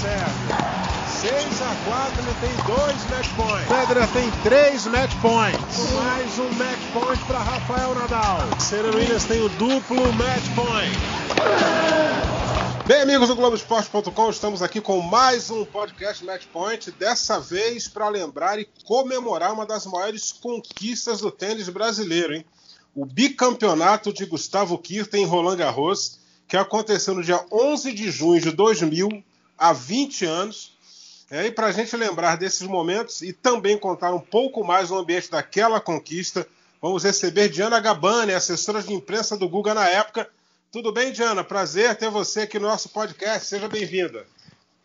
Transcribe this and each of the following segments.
serve. 6 a 4, ele tem dois match points. Federer tem três match points. Mais um match point para Rafael Nadal. Serena Williams tem o duplo match point. Bem, amigos do Globoesporte.com, estamos aqui com mais um podcast Match Point, dessa vez para lembrar e comemorar uma das maiores conquistas do tênis brasileiro, hein? O bicampeonato de Gustavo Kirten em Roland Garros, que aconteceu no dia 11 de junho de 2000, há 20 anos, é, e para a gente lembrar desses momentos e também contar um pouco mais no ambiente daquela conquista, vamos receber Diana Gabani, assessora de imprensa do Guga na época. Tudo bem, Diana? Prazer ter você aqui no nosso podcast. Seja bem-vinda.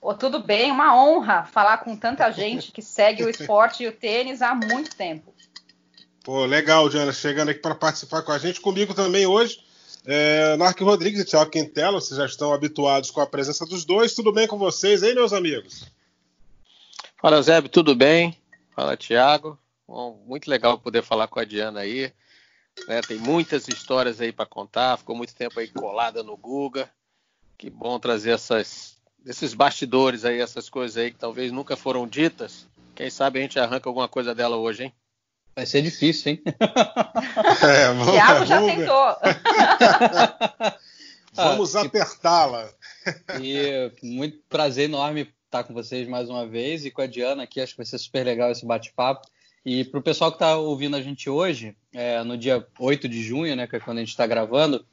Oh, tudo bem, uma honra falar com tanta gente que segue o esporte e o tênis há muito tempo. Pô, legal, Diana, chegando aqui para participar com a gente. Comigo também hoje, é, Narc Rodrigues e Thiago Quintela, vocês já estão habituados com a presença dos dois. Tudo bem com vocês, hein, meus amigos? Fala, Zé, tudo bem? Fala, Tiago. muito legal poder falar com a Diana aí. Né, tem muitas histórias aí para contar. Ficou muito tempo aí colada no Guga. Que bom trazer essas, esses bastidores aí, essas coisas aí que talvez nunca foram ditas. Quem sabe a gente arranca alguma coisa dela hoje, hein? Vai ser difícil, hein? É, vamos, Thiago já vamos tentou. vamos ah, apertá-la. E muito prazer enorme estar com vocês mais uma vez e com a Diana aqui. Acho que vai ser super legal esse bate-papo. E para o pessoal que está ouvindo a gente hoje, é, no dia 8 de junho, né, que é quando a gente está gravando,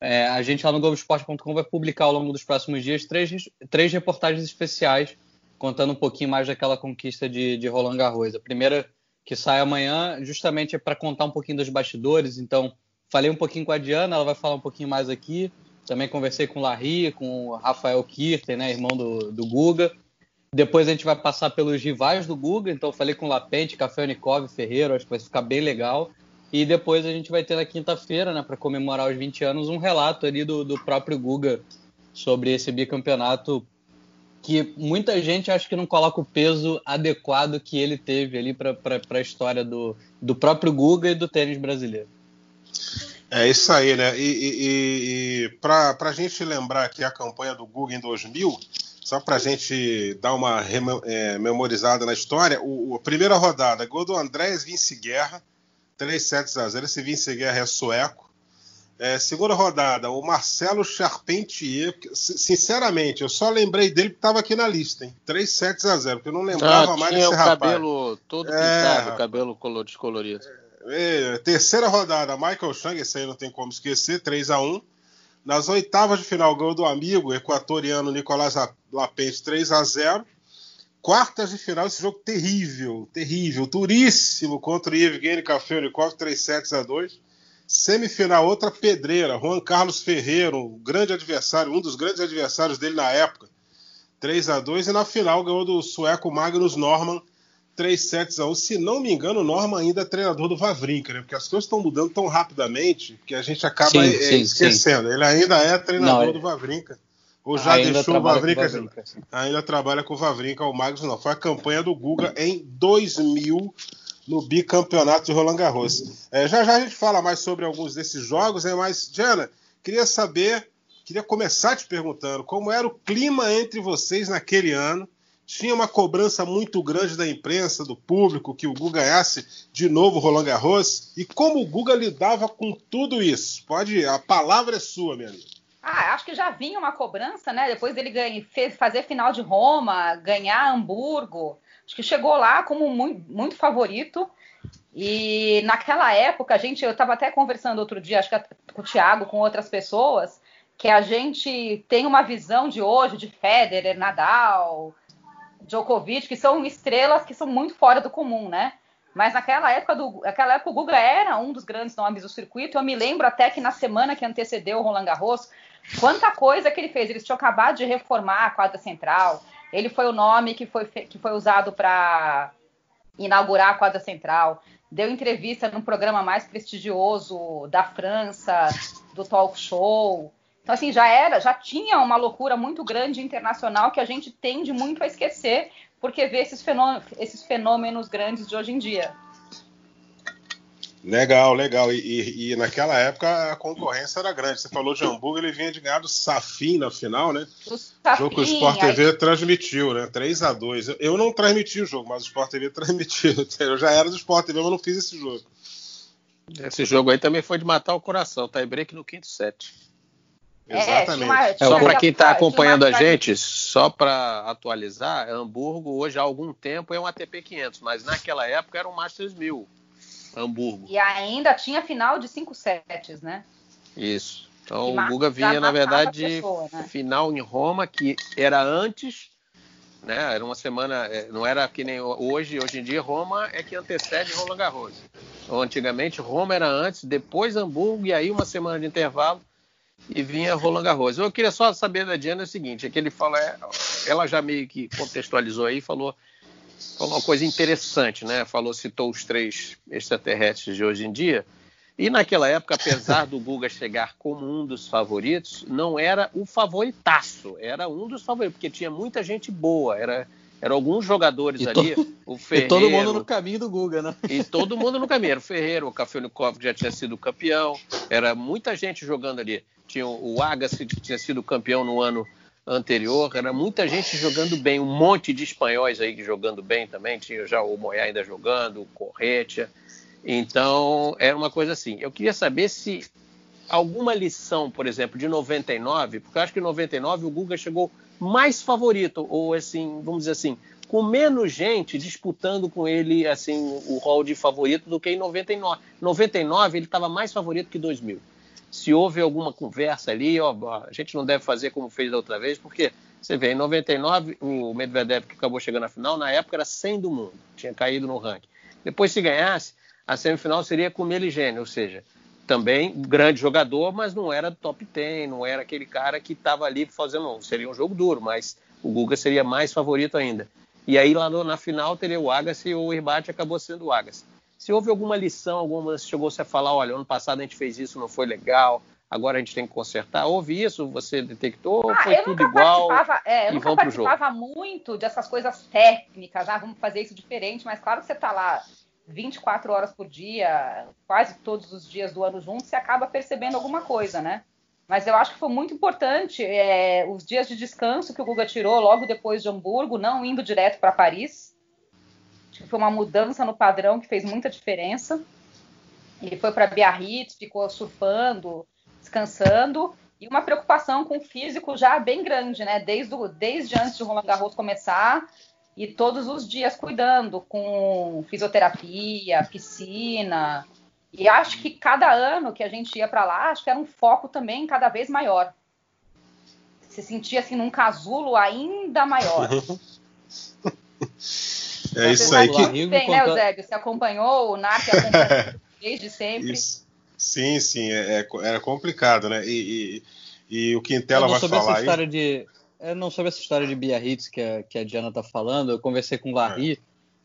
é, a gente lá no Globoesporte.com vai publicar ao longo dos próximos dias três, três reportagens especiais contando um pouquinho mais daquela conquista de, de Roland Garros. A primeira que sai amanhã justamente é para contar um pouquinho dos bastidores. Então, falei um pouquinho com a Diana, ela vai falar um pouquinho mais aqui. Também conversei com o Larry, com o Rafael Kirten, né, irmão do, do Guga. Depois a gente vai passar pelos rivais do Guga, então falei com Lapente, Café Unicov, Ferreiro, acho que vai ficar bem legal. E depois a gente vai ter na quinta-feira, né, para comemorar os 20 anos, um relato ali do, do próprio Guga sobre esse bicampeonato que muita gente acha que não coloca o peso adequado que ele teve ali para a história do, do próprio Guga e do tênis brasileiro. É isso aí, né? E, e, e para a gente lembrar aqui a campanha do Guga em 2000, só para a gente dar uma é, memorizada na história, o, a primeira rodada, gol do Andrés Vince Guerra, 3 sets a 0. Esse Vince Guerra é sueco. É, segunda rodada, o Marcelo Charpentier. Sinceramente, eu só lembrei dele que estava aqui na lista, hein? 3 sets a 0, porque eu não lembrava ah, mais desse o rapaz. cabelo todo pintado, é, cabelo descolorido. É, terceira rodada, Michael Chang, esse aí não tem como esquecer, 3 a 1 nas oitavas de final, gol do amigo equatoriano Nicolás Lapente 3 a 0 Quartas de final, esse jogo terrível, terrível, duríssimo contra o Evgeny Kafelnikov, 3 sets a 2 Semifinal, outra pedreira, Juan Carlos Ferreira, um grande adversário, um dos grandes adversários dele na época, 3 a 2 E na final ganhou do sueco Magnus Norman, 3 sets a 1. Se não me engano, o Norman ainda é treinador do Vavrinka, né? Porque as coisas estão mudando tão rapidamente que a gente acaba sim, é, sim, esquecendo. Sim. Ele ainda é treinador não, do Vavrinka. Ou já deixou o Vavrinka, Vavrinka ainda trabalha com o Vavrinka, o Magnus não. Foi a campanha do Guga em 2000 no bicampeonato de Roland Garros. É, já já a gente fala mais sobre alguns desses jogos, né? mas, Diana, queria saber, queria começar te perguntando como era o clima entre vocês naquele ano tinha uma cobrança muito grande da imprensa, do público, que o Guga ganhasse de novo Roland Garros. E como o Guga lidava com tudo isso? Pode, a palavra é sua, minha amiga. Ah, acho que já vinha uma cobrança, né? Depois dele ganha, fazer final de Roma, ganhar Hamburgo. Acho que chegou lá como muito, muito favorito. E naquela época, a gente, eu estava até conversando outro dia, acho que com o Thiago, com outras pessoas, que a gente tem uma visão de hoje de Federer, Nadal, Djokovic, que são estrelas que são muito fora do comum, né? Mas naquela época, do, naquela época o Guga era um dos grandes nomes do circuito. Eu me lembro até que na semana que antecedeu o Roland Garros, quanta coisa que ele fez. Eles tinham acabado de reformar a quadra central. Ele foi o nome que foi, que foi usado para inaugurar a quadra central. Deu entrevista num programa mais prestigioso da França, do talk show. Então, assim, já era, já tinha uma loucura muito grande internacional que a gente tende muito a esquecer, porque vê esses fenômenos, esses fenômenos grandes de hoje em dia. Legal, legal. E, e, e, naquela época a concorrência era grande. Você falou de Hamburgo, ele vinha de ganhar do Safin na final, né? O Safin, jogo que o Sport TV aí... transmitiu, né? 3 a 2 eu, eu, não transmiti o jogo, mas o Sport TV transmitiu. Eu já era do Sport TV, mas não fiz esse jogo. Esse jogo aí também foi de matar o coração. Tie break no quinto set. É, Exatamente. Uma, só para quem está acompanhando a gente, só para atualizar, Hamburgo hoje há algum tempo é um ATP 500, mas naquela época era um Masters 1000. Hamburgo. E ainda tinha final de cinco sets, né? Isso. Então o Guga vinha, na verdade, pessoa, né? final em Roma, que era antes, né? Era uma semana, é, não era que nem hoje, hoje em dia Roma é que antecede Roland Garros. Então, antigamente Roma era antes, depois Hamburgo e aí uma semana de intervalo e vinha Roland Garros. Eu queria só saber da Diana o seguinte, é que ele fala, é, ela já meio que contextualizou aí, falou falou uma coisa interessante, né? Falou, citou os três extraterrestres de hoje em dia. E naquela época, apesar do Guga chegar como um dos favoritos, não era o favoritaço, era um dos favoritos, porque tinha muita gente boa, era eram alguns jogadores e ali. To... O Ferreiro, e todo mundo no caminho do Guga, né? E todo mundo no caminho. Era o Ferreiro, o Kafelnikov que já tinha sido campeão. Era muita gente jogando ali. Tinha o Agassi que tinha sido campeão no ano anterior, era muita gente jogando bem, um monte de espanhóis aí jogando bem também, tinha já o Moyá ainda jogando, o Corretia, então era uma coisa assim. Eu queria saber se alguma lição, por exemplo, de 99, porque eu acho que em 99 o Guga chegou mais favorito, ou assim, vamos dizer assim, com menos gente disputando com ele assim o rol de favorito do que em 99. 99 ele estava mais favorito que 2000 se houve alguma conversa ali, ó, a gente não deve fazer como fez da outra vez, porque você vê, em 99, o Medvedev que acabou chegando na final, na época era 100 do mundo, tinha caído no ranking. Depois, se ganhasse, a semifinal seria com o Meligene, ou seja, também grande jogador, mas não era top 10, não era aquele cara que estava ali fazendo. Seria um jogo duro, mas o Guga seria mais favorito ainda. E aí lá no, na final teria o Agassi e o Irbate acabou sendo o Agassi. Se houve alguma lição, alguma chegou-se a falar, olha, ano passado a gente fez isso, não foi legal, agora a gente tem que consertar. Houve isso? Você detectou? Ah, foi tudo igual? É, eu nunca participava muito dessas coisas técnicas, ah, vamos fazer isso diferente, mas claro que você está lá 24 horas por dia, quase todos os dias do ano junto, você acaba percebendo alguma coisa, né? Mas eu acho que foi muito importante é, os dias de descanso que o Guga tirou logo depois de Hamburgo, não indo direto para Paris. Acho que foi uma mudança no padrão que fez muita diferença. Ele foi para Biarritz, ficou surfando, descansando e uma preocupação com o físico já bem grande, né? Desde, o, desde antes de Roland Garros começar e todos os dias cuidando com fisioterapia, piscina. E acho que cada ano que a gente ia para lá, acho que era um foco também cada vez maior. Se sentia assim num casulo ainda maior. É isso aí que. Tem, né, Eusébio? Você acompanhou, o NARC acompanhou desde sempre. Isso. Sim, sim, é, é, era complicado, né? E, e, e o Quintela vai falar essa história aí. De, eu não sobre essa história de Biarritz que a, que a Diana tá falando, eu conversei com o Larry é.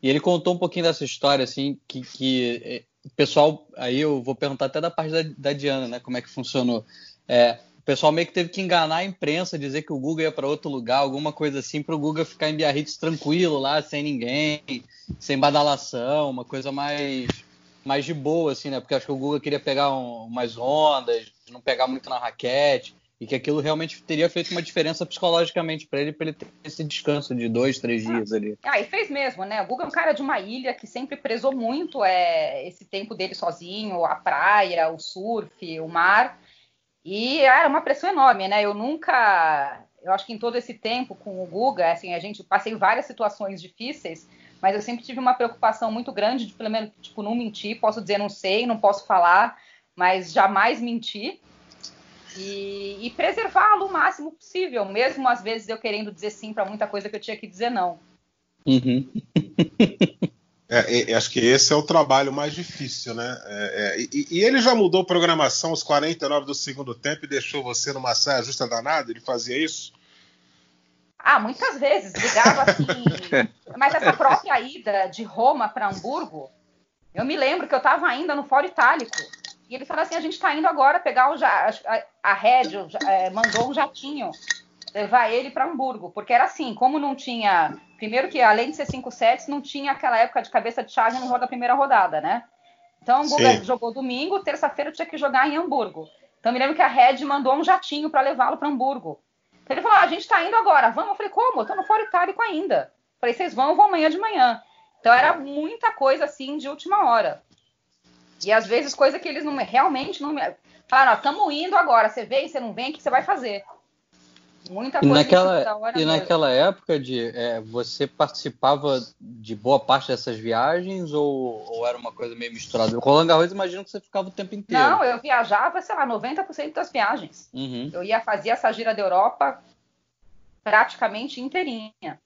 e ele contou um pouquinho dessa história, assim, que, que é, o pessoal, aí eu vou perguntar até da parte da, da Diana, né, como é que funcionou. É, o pessoal meio que teve que enganar a imprensa, dizer que o Guga ia para outro lugar, alguma coisa assim, para o Guga ficar em Biarritz tranquilo lá, sem ninguém, sem badalação, uma coisa mais mais de boa, assim, né? Porque acho que o Guga queria pegar um, umas ondas, não pegar muito na raquete, e que aquilo realmente teria feito uma diferença psicologicamente para ele, para ele ter esse descanso de dois, três dias ali. Ah, e fez mesmo, né? O Guga é um cara de uma ilha que sempre prezou muito é, esse tempo dele sozinho, a praia, o surf, o mar. E era uma pressão enorme, né? Eu nunca, eu acho que em todo esse tempo com o Guga, assim, a gente passei várias situações difíceis, mas eu sempre tive uma preocupação muito grande de pelo menos tipo não mentir, posso dizer não sei, não posso falar, mas jamais mentir. E, e preservá-lo o máximo possível, mesmo às vezes eu querendo dizer sim para muita coisa que eu tinha que dizer não. Uhum. É, é, acho que esse é o trabalho mais difícil, né? É, é e, e, ele já mudou programação aos 49 do segundo tempo e deixou você numa saia justa danada? Ele fazia isso? Ah, muitas vezes, ligava assim. Mas essa própria ida de Roma para Hamburgo, eu me lembro que eu estava ainda no Fórum Itálico. E ele falou assim: a gente está indo agora pegar o ja a, a Red, é, mandou um jatinho levar ele para Hamburgo, porque era assim, como não tinha, primeiro que além de ser cinco sets, não tinha aquela época de cabeça de chave no jogo da primeira rodada, né? Então o Guga jogou domingo, terça-feira tinha que jogar em Hamburgo. Então me lembro que a Red mandou um jatinho para levá-lo para Hamburgo. Então ele falou: ah, a gente está indo agora, vamos. Eu falei: como? Eu tô no Foro Itálico ainda. Eu falei: vocês vão, eu vou amanhã de manhã. Então era muita coisa assim de última hora. E às vezes coisa que eles não realmente não falaram, estamos indo agora, você vem, você não vem, o que você vai fazer? Muita coisa. E naquela, e naquela época de é, você participava de boa parte dessas viagens ou, ou, era uma coisa meio misturada? O Roland Garros imagino que você ficava o tempo inteiro. Não, eu viajava, sei lá, 90% das viagens. Uhum. Eu ia fazer essa gira da Europa praticamente inteirinha.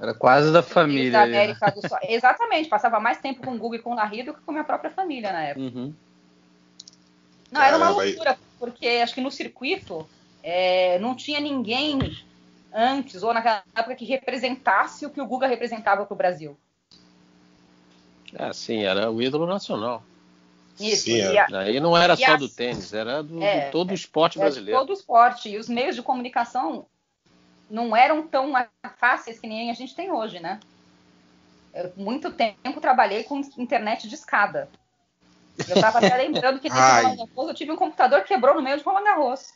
Era quase da família. Da América do Sul. Exatamente, passava mais tempo com o Google e com o Larry do que com a minha própria família na época. Uhum. Não, era uma loucura, porque acho que no circuito é, não tinha ninguém antes ou naquela época que representasse o que o Guga representava para o Brasil. Ah, sim, era o ídolo nacional. Isso. Sim, é. a, Aí não era só a, do tênis, era do, é, de todo o esporte é, brasileiro. todo o esporte. E os meios de comunicação não eram tão fáceis que nem a gente tem hoje, né? Eu, muito tempo trabalhei com internet de escada. Eu estava até lembrando que nesse eu tive um computador que quebrou no meio de Roland Garros.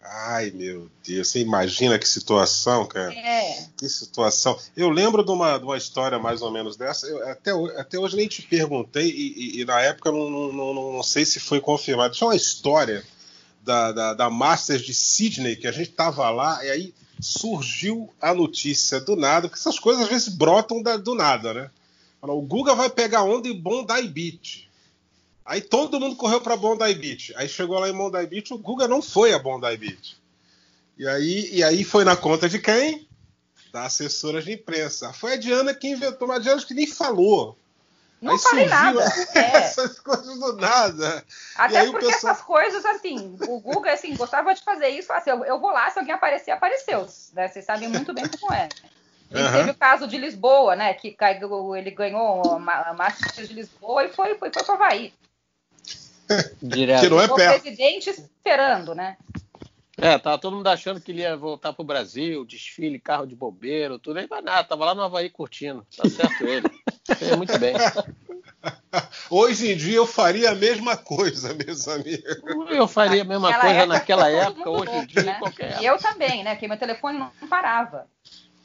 Ai, meu Deus, você imagina que situação, cara? É. Que situação. Eu lembro de uma, de uma história mais ou menos dessa. Eu, até, até hoje nem te perguntei, e, e, e na época não, não, não, não, sei se foi confirmado. Tinha uma história da, da, da Masters de Sydney, que a gente tava lá, e aí surgiu a notícia do nada, porque essas coisas às vezes brotam da, do nada, né? O Guga vai pegar onda em Bondi Beach. Aí todo mundo correu para Bondi Beach. Aí chegou lá em Bondi Beach, o Guga não foi a Bondi Beach. E aí, e aí foi na conta de quem? Da assessora de imprensa. Foi a Diana que inventou, mas a Diana que nem falou. Não aí falei nada. Essas é. coisas do nada. Até porque pessoal... essas coisas, assim, o Guga, assim, gostava de fazer isso. Assim, eu, eu vou lá, se alguém aparecer, apareceu. Né? Vocês sabem muito bem como é. Ele uhum. teve o caso de Lisboa, né? Que ele ganhou a Masters de Lisboa e foi, foi, foi para o Havaí. Direto. Que não é o perto. presidente esperando, né? É, tava todo mundo achando que ele ia voltar pro Brasil, desfile, carro de bombeiro, tudo. Aí, mas nada, tava lá no Havaí curtindo. Tá certo ele. Fez muito bem. Hoje em dia eu faria a mesma coisa, meus amigos. Eu faria a mesma naquela coisa época, naquela época, hoje em dia, né? qualquer E eu também, né? Porque meu telefone não parava.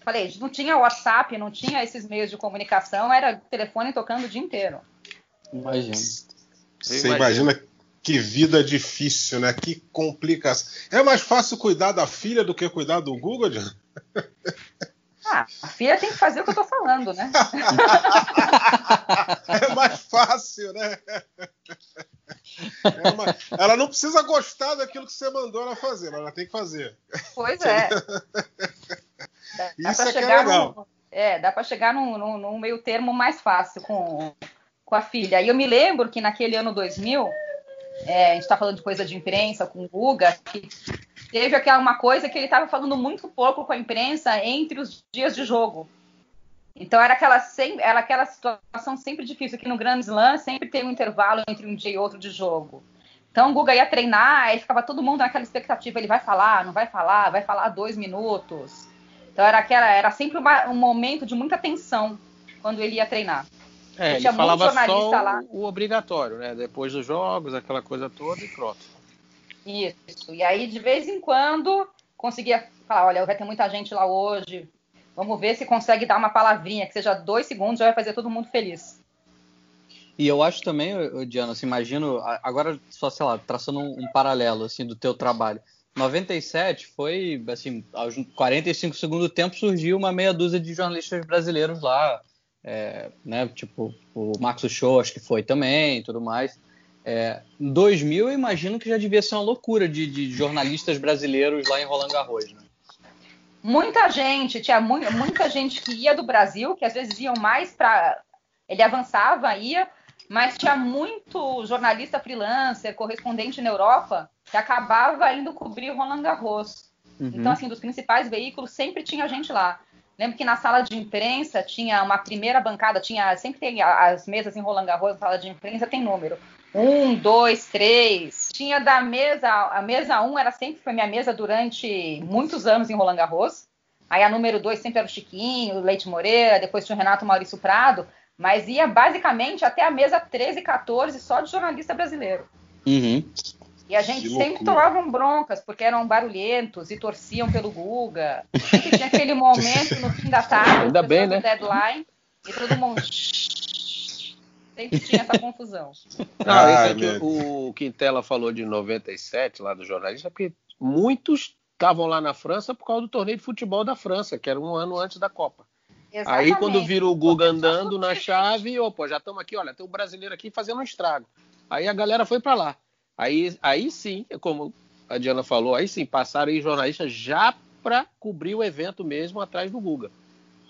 Falei, não tinha WhatsApp, não tinha esses meios de comunicação, era telefone tocando o dia inteiro. Imagina. Você imagina que vida difícil, né? Que complicação. É mais fácil cuidar da filha do que cuidar do Google, John? Ah, a filha tem que fazer o que eu tô falando, né? é mais fácil, né? É uma... Ela não precisa gostar daquilo que você mandou ela fazer, mas ela tem que fazer. Pois é. Dá Isso é que é legal. No... É, dá para chegar num, num, num meio termo mais fácil com, com a filha. E eu me lembro que naquele ano 2000, é, a gente está falando de coisa de imprensa com o Guga, que teve aquela uma coisa que ele estava falando muito pouco com a imprensa entre os dias de jogo. Então era aquela, sempre, era aquela situação sempre difícil, que no Grand Slam sempre tem um intervalo entre um dia e outro de jogo. Então o Guga ia treinar, aí ficava todo mundo naquela expectativa, ele vai falar, não vai falar, vai falar dois minutos. Então era aquela, era sempre uma, um momento de muita tensão quando ele ia treinar. É, ele falava só lá. o obrigatório, né? Depois dos jogos, aquela coisa toda e pronto. Isso. E aí, de vez em quando, conseguia falar: olha, vai ter muita gente lá hoje. Vamos ver se consegue dar uma palavrinha, que seja dois segundos, já vai fazer todo mundo feliz. E eu acho também, Diana, assim, imagino, agora só, sei lá, traçando um, um, paralelo, assim, do teu trabalho. 97 foi, assim, aos 45 segundos do tempo surgiu uma meia dúzia de jornalistas brasileiros lá, é, né? Tipo, o Max Show acho que foi também tudo mais. É, 2000 eu imagino que já devia ser uma loucura de, de jornalistas brasileiros lá em Roland Garros, né? Muita gente, tinha mu muita gente que ia do Brasil, que às vezes iam mais para. Ele avançava, ia, mas tinha muito jornalista freelancer, correspondente na Europa, que acabava indo cobrir Roland Garros. Uhum. Então, assim, dos principais veículos, sempre tinha gente lá. Lembro que na sala de imprensa tinha uma primeira bancada, tinha sempre tem as mesas em Roland Garros, na sala de imprensa tem número. Um, dois, três. Tinha da mesa, a mesa um era sempre foi minha mesa durante muitos anos em Roland Garros. Aí a número dois sempre era o Chiquinho, o Leite Moreira, depois tinha o Renato Maurício Prado. mas ia basicamente até a mesa 13 e 14 só de jornalista brasileiro. Uhum. E a gente sempre tomavam broncas, porque eram barulhentos e torciam pelo Guga. Sempre tinha aquele momento no fim da tarde, Ainda bem, né? deadline, e todo mundo. Sempre tinha essa confusão. Não, Ai, isso é que o, o Quintela falou de 97 lá do jornalista, porque muitos estavam lá na França por causa do torneio de futebol da França, que era um ano antes da Copa. Exatamente. Aí quando vira o Guga andando na chave, opa, já estamos aqui, olha, tem um brasileiro aqui fazendo um estrago. Aí a galera foi para lá. Aí, aí sim, como a Diana falou, aí sim, passaram aí jornalistas já para cobrir o evento mesmo atrás do Guga.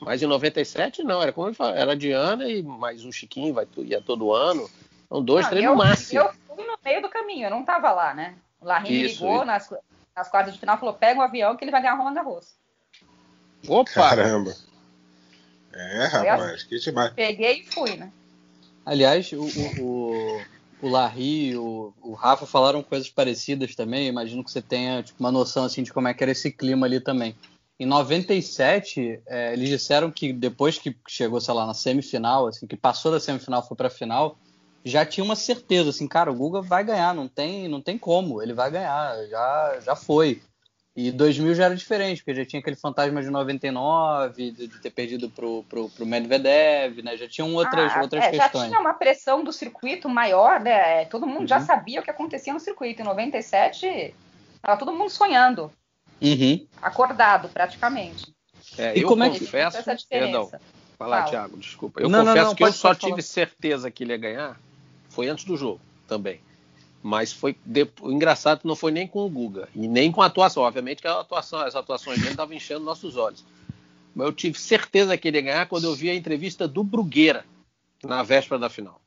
Mas em 97 não, era como ele falou, era a Diana e mais um Chiquinho, vai, ia todo ano. São dois, Não, três eu, no máximo. Eu fui no meio do caminho, eu não estava lá, né? O Isso, ligou isso. nas, nas quartas de final falou: pega um avião que ele vai ganhar Roland Garros. Opa! Caramba. É, rapaz, que demais. Peguei e fui, né? Aliás, o, o, o, o Larry o, o Rafa falaram coisas parecidas também. Imagino que você tenha tipo, uma noção assim, de como é que era esse clima ali também. Em 97, é, eles disseram que depois que chegou, sei lá, na semifinal, assim, que passou da semifinal foi pra final, já tinha uma certeza, assim, cara, o Guga vai ganhar, não tem, não tem como, ele vai ganhar, já, já foi. E 2000 já era diferente, porque já tinha aquele fantasma de 99, de, de ter perdido pro, pro, pro Medvedev, né? Já tinham outras, Ah, outras é, já questões. tinha uma pressão do circuito maior, né? Todo mundo já Uhum. sabia o que acontecia no circuito. Em 97, tava todo mundo sonhando, Uhum. acordado praticamente. É, E eu como é que- confesso, Essa perdão, diferença. Fala, Fala. Thiago, desculpa. Eu Não, não, confesso não, que eu só pode tive falar. certeza que ele ia ganhar. Foi antes do jogo também. Mas foi engraçado que não foi nem com o Guga e nem com a atuação. Obviamente que a atuação, as atuações dele estavam enchendo nossos olhos. Mas eu tive certeza que ele ia ganhar quando eu vi a entrevista do Brugueira na véspera da final.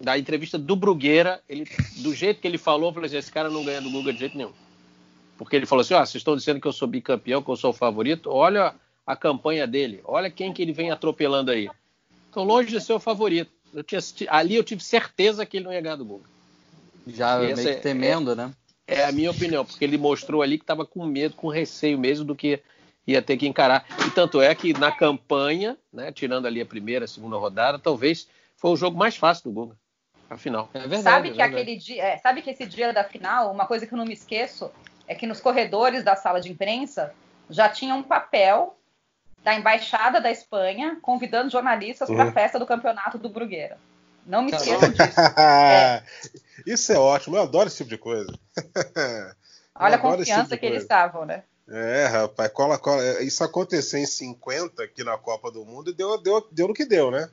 Da entrevista do Brugueira, ele, do jeito que ele falou, eu falei assim, esse cara não ganha do Guga de jeito nenhum. Porque ele falou assim, ó, vocês estão dizendo que eu sou bicampeão, que eu sou o favorito, olha a campanha dele, olha quem que ele vem atropelando aí. Então, longe de ser o favorito. Eu tinha, ali eu tive certeza que ele não ia ganhar do Guga. Já meio que é- temendo, né? É a minha opinião, porque ele mostrou ali que estava com medo, com receio mesmo do que ia ter que encarar. E tanto é que na campanha, né, tirando ali a primeira, a segunda rodada, talvez foi o jogo mais fácil do Guga, afinal. É verdade. sabe é que verdade. aquele dia, é, sabe que esse dia da final, uma coisa que eu não me esqueço é que nos corredores da sala de imprensa já tinha um papel da embaixada da Espanha convidando jornalistas para a Uhum. festa do campeonato do Brugueira. Não me esqueçam disso. Isso é ótimo, eu adoro esse tipo de coisa. Olha a confiança tipo que eles estavam, né? É, rapaz, cola, cola. Isso aconteceu em 50 aqui na Copa do Mundo e deu, deu, deu no que deu, né?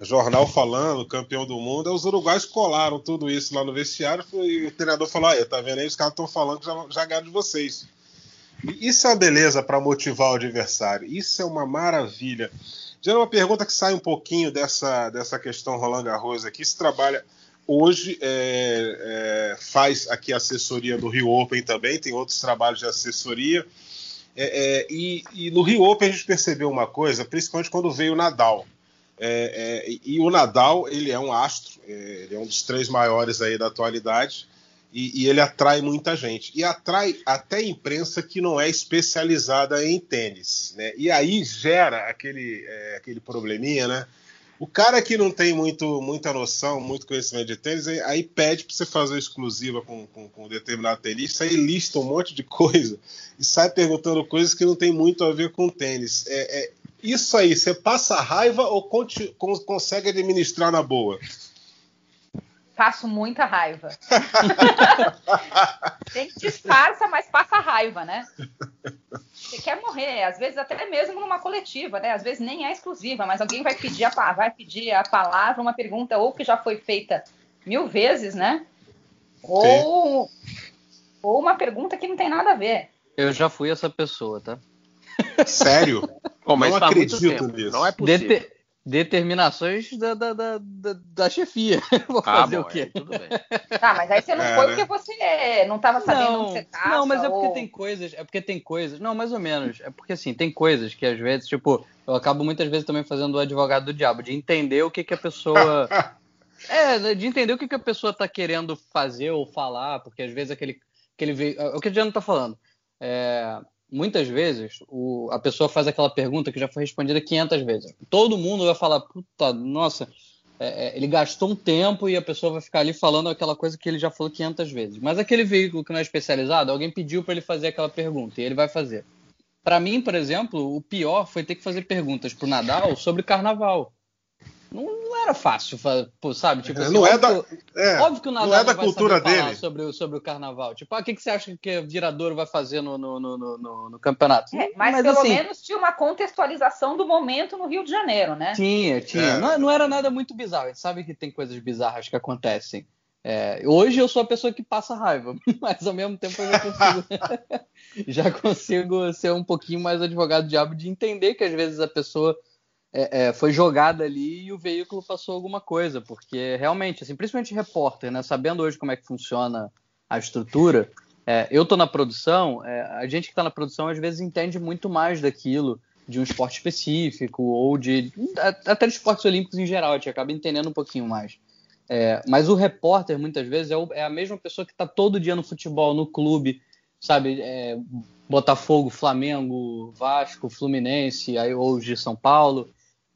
Jornal falando, campeão do mundo, os uruguaios colaram tudo isso lá no vestiário e o treinador falou: aí, tá vendo aí? Os caras estão falando que já, já ganharam de vocês. E Isso é uma beleza para motivar o adversário. Isso é uma maravilha. Já é uma pergunta que sai um pouquinho dessa, dessa questão Roland Garros aqui. Se trabalha hoje, é, é, faz aqui assessoria do Rio Open também, tem outros trabalhos de assessoria. É, é, e, e no Rio Open a gente percebeu uma coisa, principalmente quando veio o Nadal. É, e o Nadal, ele é um astro, ele é um dos três maiores aí da atualidade, e, e ele atrai muita gente. E atrai até imprensa que não é especializada em tênis. Né? E aí gera aquele, é, aquele probleminha, né? O cara que não tem muito, muita noção, muito conhecimento de tênis, aí, pede para você fazer uma exclusiva com, com, com um determinado tenista, aí lista um monte de coisa e sai perguntando coisas que não tem muito a ver com tênis. É, é, isso aí, você passa raiva ou consegue administrar na boa? Passo muita raiva. Tem que disfarça, mas passa raiva, né? Você quer morrer, às vezes até mesmo numa coletiva, né? Às vezes nem é exclusiva, mas alguém vai pedir a, vai pedir a palavra, uma pergunta ou que já foi feita mil vezes, né? Ou, ou uma pergunta que não tem nada a ver. Eu já fui essa pessoa, tá? Sério? Bom, mas Não acredito nisso. Não é possível. Dete- determinações da, da, da, da, da chefia. Vou Ah, fazer bom, o quê? é, tudo bem. Tá, mas aí você não É, foi né? porque você não estava sabendo onde você estava. não, mas é porque tem coisas, é porque tem coisas, não, mais ou menos, é porque assim, tem coisas que às vezes, tipo, eu acabo muitas vezes também fazendo o advogado do diabo, de entender o que que a pessoa é, de entender o que que a pessoa tá querendo fazer ou falar, porque às vezes aquele aquele ve- é o que a Diana tá falando. É, muitas vezes o, a pessoa faz aquela pergunta que já foi respondida 500 vezes. Todo mundo vai falar, puta, nossa, é, é, ele gastou um tempo e a pessoa vai ficar ali falando aquela coisa que ele já falou 500 vezes. Mas aquele veículo que não é especializado, alguém pediu para ele fazer aquela pergunta e ele vai fazer. Para mim, por exemplo, o pior foi ter que fazer perguntas para o Nadal sobre carnaval. Não, não era fácil, pô, sabe? Tipo, assim, não é da, é, óbvio que o Nadal não é da cultura dele sobre, sobre o carnaval. Tipo, ah, o que, que você acha que o Viradouro vai fazer no, no, no, no, no campeonato? É, mas, mas, pelo assim, menos tinha uma contextualização do momento no Rio de Janeiro, né? Tinha, tinha. É. Não, não, era nada muito bizarro. A gente sabe que tem coisas bizarras que acontecem. É, hoje eu sou a pessoa que passa raiva, mas ao mesmo tempo eu já consigo, já consigo ser um pouquinho mais advogado diabo de entender que às vezes a pessoa é, é, foi jogada ali e o veículo passou alguma coisa, porque realmente, assim, principalmente repórter, né, sabendo hoje como é que funciona a estrutura, é, eu estou na produção, é, a gente que está na produção às vezes entende muito mais daquilo de um esporte específico ou de até de esportes olímpicos em geral, a gente acaba entendendo um pouquinho mais. É, mas o repórter muitas vezes é, o, é a mesma pessoa que está todo dia no futebol, no clube, sabe? Botafogo, Flamengo, Vasco, Fluminense, aí hoje São Paulo.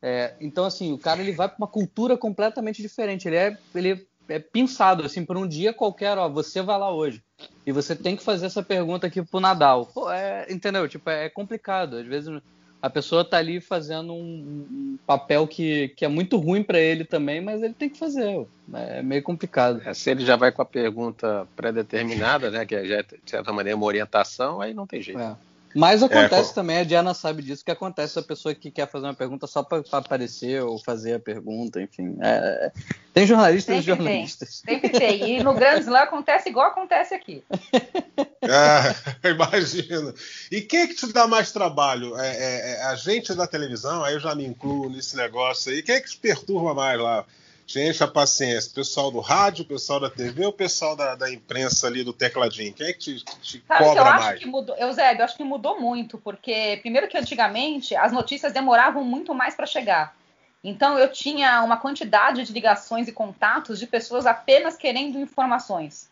É, então, assim, o cara ele vai para uma cultura completamente diferente. Ele é, ele é pensado assim para um dia qualquer. Ó, você vai lá hoje e você tem que fazer essa pergunta aqui pro Nadal. Pô, é, entendeu? Tipo, é complicado. Às vezes a pessoa tá ali fazendo um, um papel que, que é muito ruim para ele também, mas ele tem que fazer. É meio complicado. É, se ele já vai com a pergunta pré-determinada, né, que já é, de certa maneira, uma orientação, aí não tem jeito. É. Mas é, acontece é, também, a Diana sabe disso, que acontece a pessoa que quer fazer uma pergunta só para aparecer ou fazer a pergunta, enfim. É, tem jornalistas e jornalistas. Tem. Sempre tem. E no Grand Slam acontece igual acontece aqui. É, imagina. E quem é que te dá mais trabalho? É, é, é, a gente da televisão, aí eu já me incluo nesse negócio aí. Quem é que te perturba mais lá? Gente, a paciência. Pessoal do rádio, pessoal da TV ou pessoal da, da imprensa ali do tecladinho? Quem é que te, te Sabe, cobra eu mais? Acho que mudou, Eusébio, eu acho que mudou muito, porque primeiro que antigamente as notícias demoravam muito mais para chegar. Então eu tinha uma quantidade de ligações e contatos de pessoas apenas querendo informações.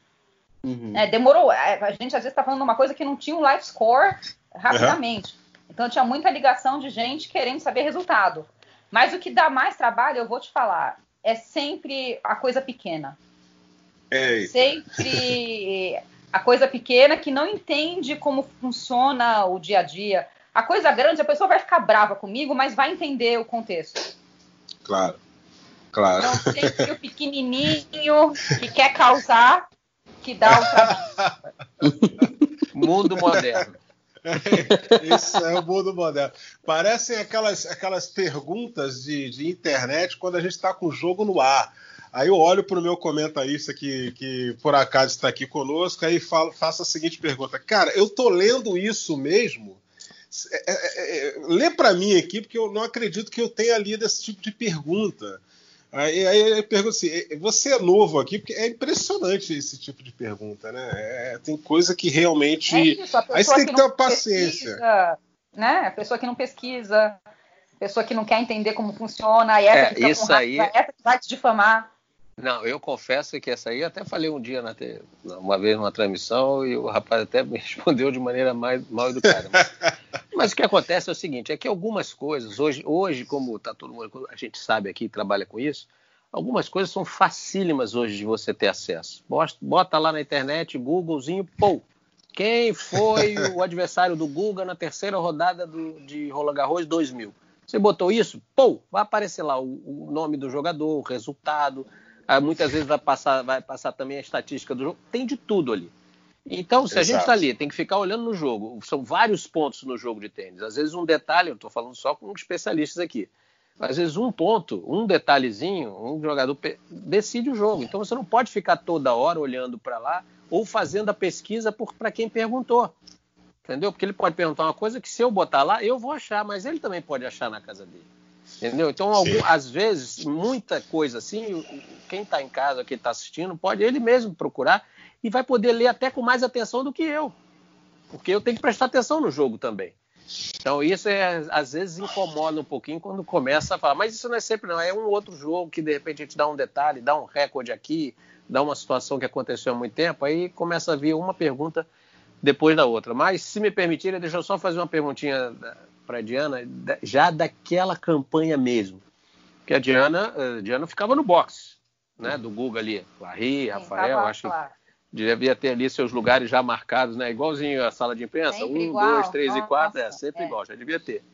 Uhum. É, demorou. É, a gente às vezes está falando uma coisa que não tinha um live score rapidamente. Uhum. Então tinha muita ligação de gente querendo saber resultado. Mas o que dá mais trabalho, eu vou te falar, é sempre a coisa pequena. Eita. Sempre a coisa pequena que não entende como funciona o dia a dia. A coisa grande, a pessoa vai ficar brava comigo, mas vai entender o contexto. Claro, claro. Então, sempre o pequenininho que quer causar, que dá o trabalho. Mundo moderno. Isso é o mundo moderno. Parecem aquelas, aquelas perguntas de, de internet quando a gente está com o jogo no ar. Aí eu olho para o meu comentarista que, que por acaso está aqui conosco, aí faço a seguinte pergunta: Cara, eu tô lendo isso mesmo? É, é, é, lê para mim aqui, porque eu não acredito que eu tenha lido esse tipo de pergunta. Aí, aí eu pergunto assim: você é novo aqui? Porque é impressionante esse tipo de pergunta, né? É, tem coisa que realmente. É isso, aí você tem que ter uma paciência. Pesquisa, né? A pessoa que não pesquisa, pessoa que não quer entender como funciona, aí essa é, que fica isso com raiva, aí... essa que vai te difamar. Não, eu confesso que essa aí eu até falei um dia, na te... uma vez numa transmissão, e o rapaz até me respondeu de maneira mais mal educada. Mas, mas o que acontece é o seguinte: é que algumas coisas, hoje, hoje como tá todo mundo, a gente sabe aqui, trabalha com isso, algumas coisas são facílimas hoje de você ter acesso. Bota lá na internet, Googlezinho, pô, quem foi o adversário do Guga na terceira rodada do, de Roland Garros 2000? Você botou isso? Pô, vai aparecer lá o, o nome do jogador, o resultado, muitas vezes vai passar, vai passar também a estatística do jogo. Tem de tudo ali. Então, se Exato. a gente está ali, tem que ficar olhando no jogo. São vários pontos no jogo de tênis. Às vezes um detalhe, eu estou falando só com especialistas aqui. Às vezes um ponto, um detalhezinho, um jogador decide o jogo. Então você não pode ficar toda hora olhando para lá ou fazendo a pesquisa para quem perguntou. Entendeu? Porque ele pode perguntar uma coisa que se eu botar lá, eu vou achar, mas ele também pode achar na casa dele. Entendeu? Então, algum, às vezes, muita coisa assim, quem está em casa, quem está assistindo, pode ele mesmo procurar e vai poder ler até com mais atenção do que eu. Porque eu tenho que prestar atenção no jogo também. Então, isso é, às vezes incomoda um pouquinho quando começa a falar, mas isso não é sempre, não. É um outro jogo que de repente a gente dá um detalhe, dá um recorde aqui, dá uma situação que aconteceu há muito tempo, aí começa a vir uma pergunta depois da outra. Mas, se me permitirem, deixa eu só fazer uma perguntinha para a Diana, já daquela campanha mesmo. Porque a Diana, a Diana ficava no box, né? Do Guga ali. Larry, Rafael, Sim, acho claro. que devia ter ali seus lugares já marcados, né? Igualzinho a sala de imprensa, sempre um, igual. dois, três Nossa, e quatro, é sempre é. igual, já devia ter.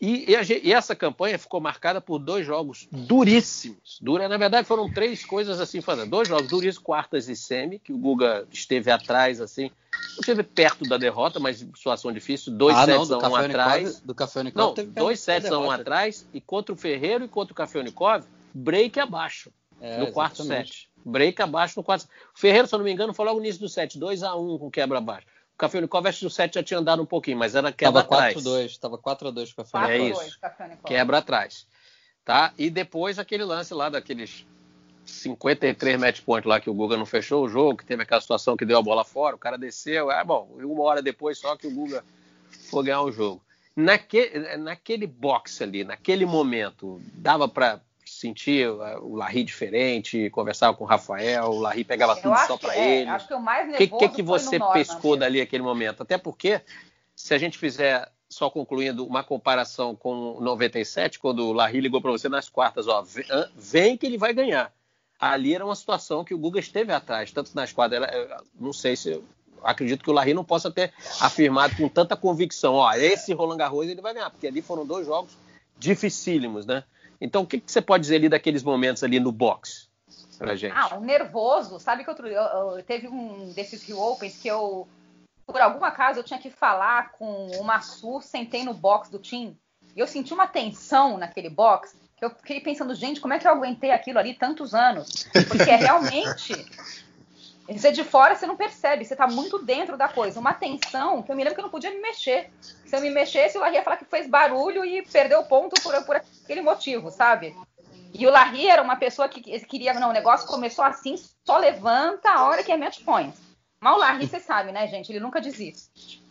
E, e, e, essa campanha ficou marcada por dois jogos duríssimos. Dura, na verdade, foram três coisas assim, fazendo. Dois jogos duríssimos, quartas e semi, que o Guga esteve atrás, assim. Não esteve perto da derrota, mas situação difícil. Dois ah, sets não, a um atrás. do Café Unicov, Não, dois sets a um atrás. E contra o Ferreiro e contra o Café Unicov, break abaixo. É, no quarto set. Break abaixo no quarto. O Ferreiro, se eu não me engano, foi logo no início do set, 2 a 1 um com quebra abaixo. O que o set já tinha andado um pouquinho, mas era quebra tava atrás. 4-2, tava 4x2 o Café Unicov. É isso, quebra atrás. Tá? E depois aquele lance lá daqueles 53 match points lá que o Guga não fechou o jogo, que teve aquela situação que deu a bola fora, o cara desceu, é bom, uma hora depois só que o Guga foi ganhar o jogo. Naquele, naquele box ali, naquele momento, dava para sentia o Larry diferente, conversava com o Rafael, o Larry pegava tudo só para é, ele. Acho que o mais nervoso que, que, que você pescou dali aquele momento? Até porque, se a gente fizer, só concluindo, uma comparação com 97, quando o Larry ligou para você nas quartas, ó, vem que ele vai ganhar. Ali era uma situação que o Guga esteve atrás, tanto nas quadras, não sei se acredito que o Larry não possa ter afirmado com tanta convicção, ó, esse Roland Garros ele vai ganhar, porque ali foram dois jogos dificílimos, né? Então, o que, que você pode dizer ali daqueles momentos ali no box pra gente? Ah, o nervoso. Sabe que outro, eu, eu, teve um desses Rio Opens que eu, por algum acaso, eu tinha que falar com o Massu, sentei no box do Tim, e eu senti uma tensão naquele box, que eu fiquei pensando, gente, como é que eu aguentei aquilo ali tantos anos? Porque é realmente você de fora você não percebe, você está muito dentro da coisa. Uma tensão que eu me lembro que eu não podia me mexer. Se eu me mexesse, o Larry ia falar que fez barulho e perdeu ponto por, por aquele motivo, sabe? E o Larry era uma pessoa que queria, não, o negócio começou assim, só levanta a hora que é match point. Mas o Larry, você sabe, né, gente? Ele nunca desiste.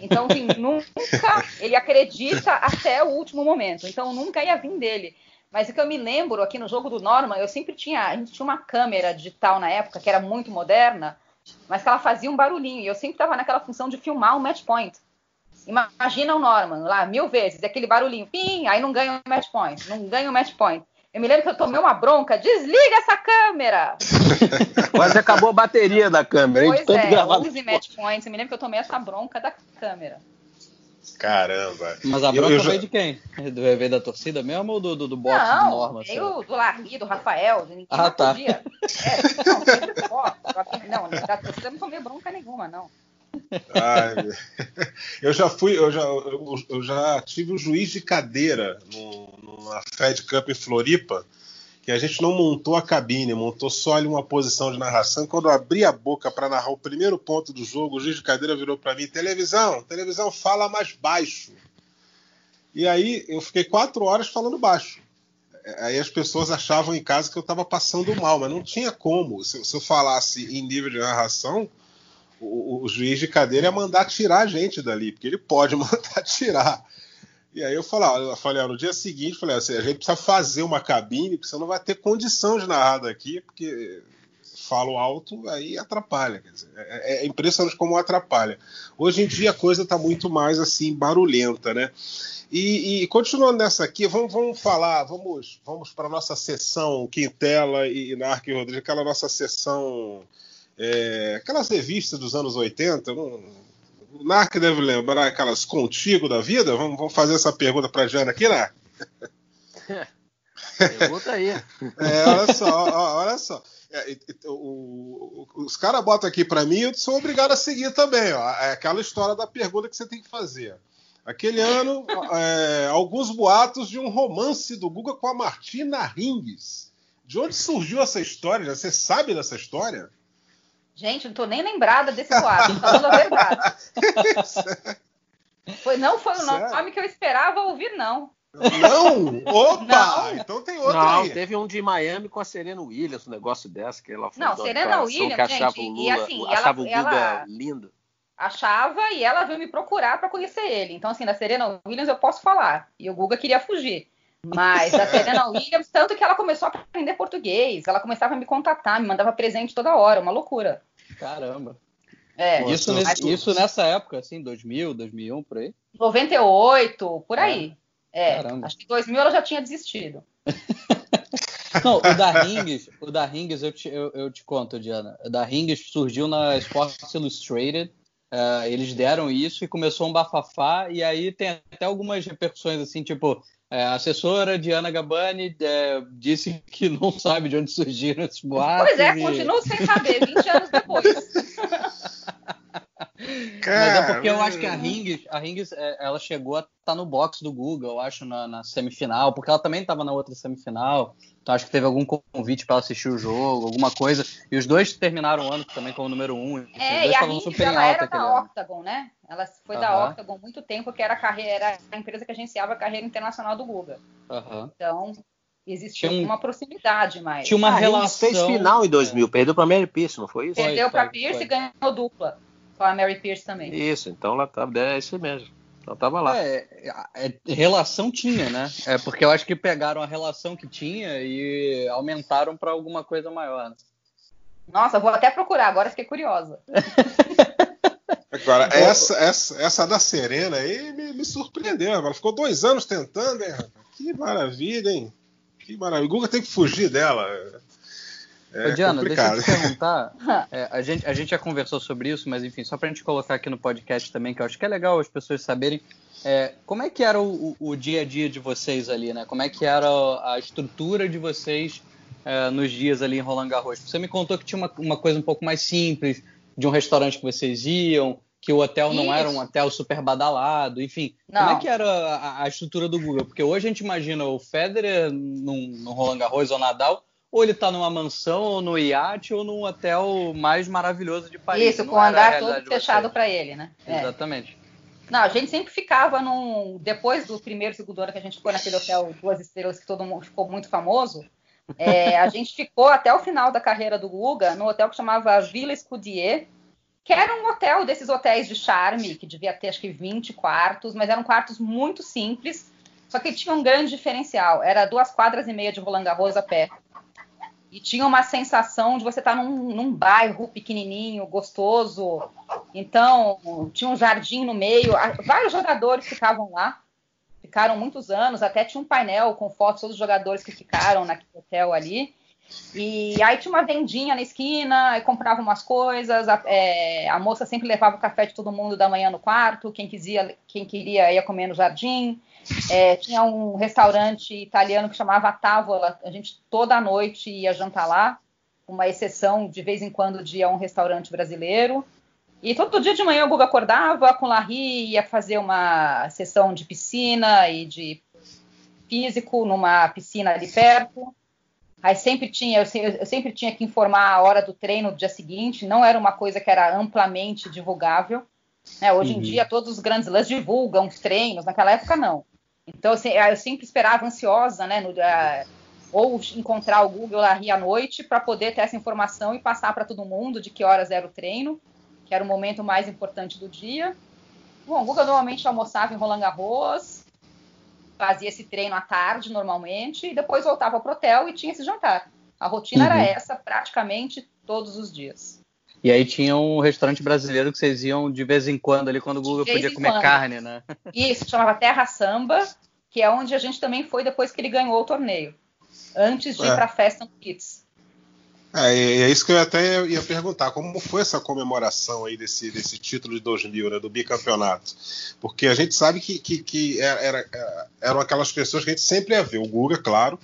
Então, assim, nunca ele acredita até o último momento. Então, nunca ia vir dele. Mas o que eu me lembro aqui no jogo do Norman, eu sempre tinha. A gente tinha uma câmera digital na época que era muito moderna, mas que ela fazia um barulhinho. E eu sempre estava naquela função de filmar um match point. Imagina o Norman lá, mil vezes, aquele barulhinho, pim, aí não ganha o match point, não ganha o match point. Eu me lembro que eu tomei uma bronca, desliga essa câmera! Quase acabou a bateria da câmera, pois tanto é, gravar. use match points, eu me lembro que eu tomei essa bronca da câmera. Caramba. Mas a bronca eu, eu veio de quem? Do veio da torcida mesmo ou do, do, do boxe não, do Norma? Veio do Larry, do Rafael, ninguém ah, tá. podia. É, não, veio do boxe. Não, da torcida não tomei bronca nenhuma, não. Ai, eu já fui, eu já, eu, já tive o juiz de cadeira numa Fed Cup em Floripa que a gente não montou a cabine, montou só ali uma posição de narração. Quando eu abri a boca para narrar o primeiro ponto do jogo, o juiz de cadeira virou para mim: televisão, televisão, fala mais baixo. E aí eu fiquei quatro horas falando baixo. Aí as pessoas achavam em casa que eu estava passando mal, mas não tinha como. Se, se, eu falasse em nível de narração, o, o, juiz de cadeira ia mandar tirar a gente dali, porque ele pode mandar tirar. E aí eu falei, eu falei no dia seguinte, falei assim, a gente precisa fazer uma cabine, porque você não vai ter condição de narrar daqui, porque falo alto, aí atrapalha. Dizer, é, é, impressionante como atrapalha. Hoje em dia a coisa está muito mais assim barulhenta, né? E, e, continuando nessa aqui, vamos, vamos falar, vamos, vamos para a nossa sessão Quintela e, e Narco Rodrigues, aquela nossa sessão, é, aquelas revistas dos anos 80, não, o Narc deve lembrar aquelas contigo da vida? Vamos, vamos fazer essa pergunta para a Jana aqui, Narc? Pergunta aí. É, olha só, olha só. É, o, o, os caras botam aqui para mim e eu sou obrigado a seguir também. Ó. É aquela história da pergunta que você tem que fazer. Aquele ano, é, alguns boatos de um romance do Guga com a Martina Ringues. De onde surgiu essa história? Você sabe dessa história? Gente, não tô nem lembrada desse boato, falando a verdade. Foi, não foi o nome Sério? que eu esperava ouvir, não. Não? Opa! Não. Então tem outro não, aí. teve um de Miami com a Serena Williams, um negócio dessa que ela Não, Serena Williams, gente, Lula, e assim, achava ela, o Guga ela lindo. Achava e ela veio me procurar para conhecer ele. Então assim, da Serena Williams eu posso falar. E o Guga queria fugir. Mas a Serena Williams, tanto que ela começou a aprender português, ela começava a me contatar, me mandava presente toda hora, uma loucura. Caramba. É, isso, nesse, isso nessa época, assim, 2000, 2001, por aí? 98, por aí. É, é acho que 2000 ela já tinha desistido. Não, o da Rings, o da Rings eu te, eu, eu te conto, Diana. O da Rings surgiu na Sports Illustrated. Uh, eles deram isso e começou um bafafá. E aí tem até algumas repercussões assim, tipo, é, a assessora Diana Gabani é, disse que não sabe de onde surgiram esses boatos. Pois é, e... continuo sem saber, 20 anos depois. Mas é porque eu acho que a Rings, a Rings é, ela chegou a estar tá no box do Google, eu acho, na, na semifinal, porque ela também estava na outra semifinal. Então acho que teve algum convite para ela assistir o jogo, alguma coisa. E os dois terminaram o ano também como número um. É, e a Rings, ela era da Octagon, né? Ela foi da Octagon há muito tempo, que era a carreira, a empresa que agenciava a carreira internacional do Google. Então, existia um, uma proximidade mais. Tinha uma ah, relação. fez final em 2000, é. perdeu para Mary Pierce, não foi isso? Perdeu para Pierce foi. e ganhou dupla. Com a Mary Pierce também. Isso, então ela tava, é isso mesmo. Ela tava lá. É, é, relação tinha, né? É porque eu acho que pegaram a relação que tinha e aumentaram para alguma coisa maior. Né? Nossa, vou até procurar, agora fiquei curiosa. Agora, essa, essa, essa da Serena aí me, me surpreendeu. Ela ficou dois anos tentando, hein? Que maravilha, hein? Que maravilha. O Guga tem que fugir dela. É Ô, Diana, complicado. deixa eu te perguntar. É, a, gente, a gente já conversou sobre isso, mas enfim, só para a gente colocar aqui no podcast também, que eu acho que é legal as pessoas saberem. É, como é que era o, o, o, dia a dia de vocês ali, né? Como é que era a estrutura de vocês é, nos dias ali em Roland Garros? Você me contou que tinha uma, uma coisa um pouco mais simples, de um restaurante que vocês iam, que o hotel não Isso. era um hotel super badalado, enfim. Não. Como é que era a, a, estrutura do Google? Porque hoje a gente imagina o Federer num, no Roland Garros ou Nadal ou ele está numa mansão, ou no iate, ou num hotel mais maravilhoso de Paris. Isso, com o andar todo fechado para ele, né? É. Exatamente. Não, a gente sempre ficava num. Depois do primeiro segundo ano que a gente ficou naquele hotel Duas Estrelas, que todo mundo ficou muito famoso, é, a gente ficou até o final da carreira do Guga no hotel que chamava Villa Escudier, que era um hotel desses hotéis de charme, que devia ter acho que 20 quartos, mas eram quartos muito simples, só que tinha um grande diferencial. Era duas quadras e meia de Roland Garros a pé e tinha uma sensação de você estar num, num, bairro pequenininho, gostoso. Então, tinha um jardim no meio. Vários jogadores ficavam lá, ficaram muitos anos. Até tinha um painel com fotos de todos os jogadores que ficaram naquele hotel ali. E aí tinha uma vendinha na esquina, aí comprava umas coisas. A, é, a moça sempre levava o café de todo mundo da manhã no quarto. Quem, quisia, quem queria ia comer no jardim. É, tinha um restaurante italiano que chamava Távola, a gente toda noite ia jantar lá, uma exceção de vez em quando de ir a um restaurante brasileiro. E todo dia de manhã o Guga acordava com o Larry, ia fazer uma sessão de piscina e de físico numa piscina ali perto. Aí sempre tinha, eu sempre tinha que informar a hora do treino do dia seguinte, não era uma coisa que era amplamente divulgável. Né? Hoje uhum. em dia todos os grandes lãs divulgam os treinos, naquela época não. Então, assim, eu sempre esperava ansiosa, né? No, uh, ou encontrar o Google ali à noite para poder ter essa informação e passar para todo mundo de que horas era o treino, que era o momento mais importante do dia. Bom, o Google normalmente almoçava em Roland Garros, fazia esse treino à tarde normalmente e depois voltava para o hotel e tinha esse jantar. A rotina uhum. era essa praticamente todos os dias. E aí tinha um restaurante brasileiro que vocês iam de vez em quando ali quando o Google podia comer quando. carne, né? Isso, chamava Terra Samba, que é onde a gente também foi depois que ele ganhou o torneio. Antes de é. ir para a festa no Kids. É, é isso que eu até ia perguntar, como foi essa comemoração aí desse, desse título de 2000, né, do bicampeonato? Porque a gente sabe que, que, que era, era, eram aquelas pessoas que a gente sempre ia ver, o Guga, claro,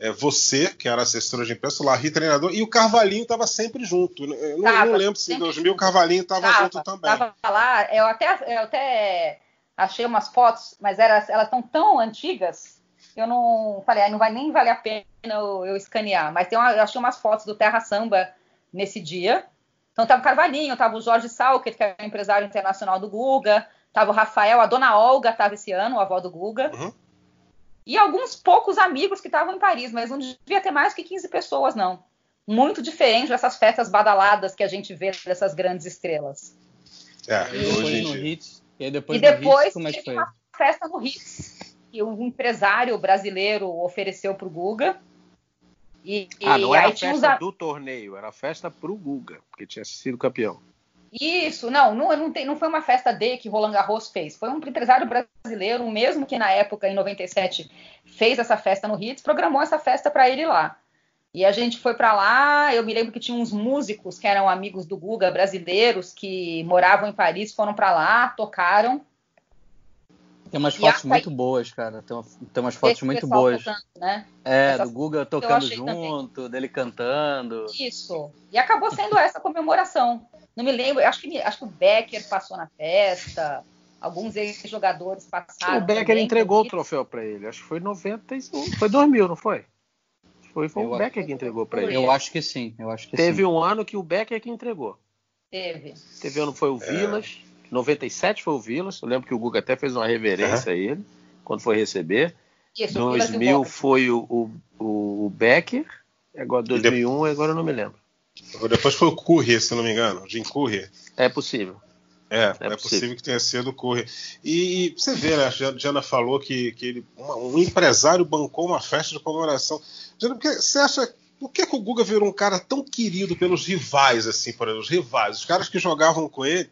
é, você, que era assessora de imprensa, o Larry, treinador, e o Carvalhinho estava sempre junto. Eu não, tava, não lembro se em 2000 o Carvalhinho estava junto também. Estava lá, eu até, eu até achei umas fotos, mas era, elas estão tão antigas que eu não falei, ah, não vai nem valer a pena eu, eu escanear. Mas uma, eu achei umas fotos do Terra Samba nesse dia. Então estava o Carvalhinho, estava o Jorge Salker, que é o empresário internacional do Guga, estava o Rafael, a dona Olga estava esse ano, a avó do Guga. Uhum e alguns poucos amigos que estavam em Paris, mas não devia ter mais que 15 pessoas, não. Muito diferente dessas festas badaladas que a gente vê dessas grandes estrelas. É, e, hoje no Hits, e depois, e depois Hits, como é que foi? uma festa no Hits, que um empresário brasileiro ofereceu para o Guga. E, ah, não era a festa do torneio, era a festa para o Guga, porque tinha sido campeão. Isso, não, não, não, tem, não foi uma festa D que Roland Garros fez. Foi um empresário brasileiro, mesmo que na época, em 97, fez essa festa no Hits, programou essa festa para ele lá. E a gente foi para lá. Eu me lembro que tinha uns músicos que eram amigos do Guga, brasileiros, que moravam em Paris, foram para lá, tocaram. Tem umas fotos muito boas, cara. Tem, tem umas fotos muito boas. Tocando, né? É, Essas do Guga tocando junto, também. dele cantando. Isso. E acabou sendo essa comemoração. Não me lembro, acho que, acho que o Becker passou na festa. Alguns ex-jogadores passaram. O Becker também, entregou o troféu para ele. Acho que foi 91. Foi 2000, não foi? Foi, foi o Becker que entregou para ele. Eu acho que sim. Eu acho que Teve sim. um ano que o Becker que entregou. Teve. Teve ano foi o é. Vilas. 97 foi o Vilas. Eu lembro que o Guga até fez uma reverência uhum. a ele quando foi receber. Isso, 2000 foi o, o, o Becker. Agora 2001, agora eu não me lembro. Depois foi o Curry, se não me engano, Jim Curry. É possível. É, é, é possível. possível. que tenha sido o Curry. E, e você vê, né? A Jana falou que, que ele, uma, um empresário bancou uma festa de comemoração. Jana, porque você acha. Por que, que o Guga virou um cara tão querido pelos rivais, assim, por exemplo, os rivais, os caras que jogavam com ele?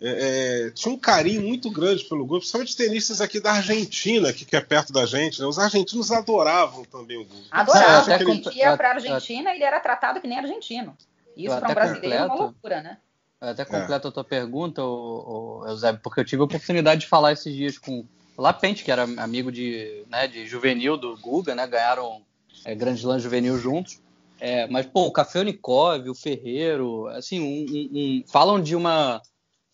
É, é, tinha um carinho muito grande pelo Guga, principalmente tenistas aqui da Argentina, que, que é perto da gente. Né? Os argentinos adoravam também o Guga. Adoravam. Ele ia para a Argentina e ele era tratado que nem argentino. Isso para um brasileiro completo. é uma loucura, né? até completo é. a tua pergunta, o, o, Eusébio, porque eu tive a oportunidade de falar esses dias com o Lapente, que era amigo de, né, de juvenil do Guga, né? Ganharam é, Grande Slam juvenil juntos. É, mas, pô, o Café Unicov, o Ferreiro, assim, um, um, um, falam de uma.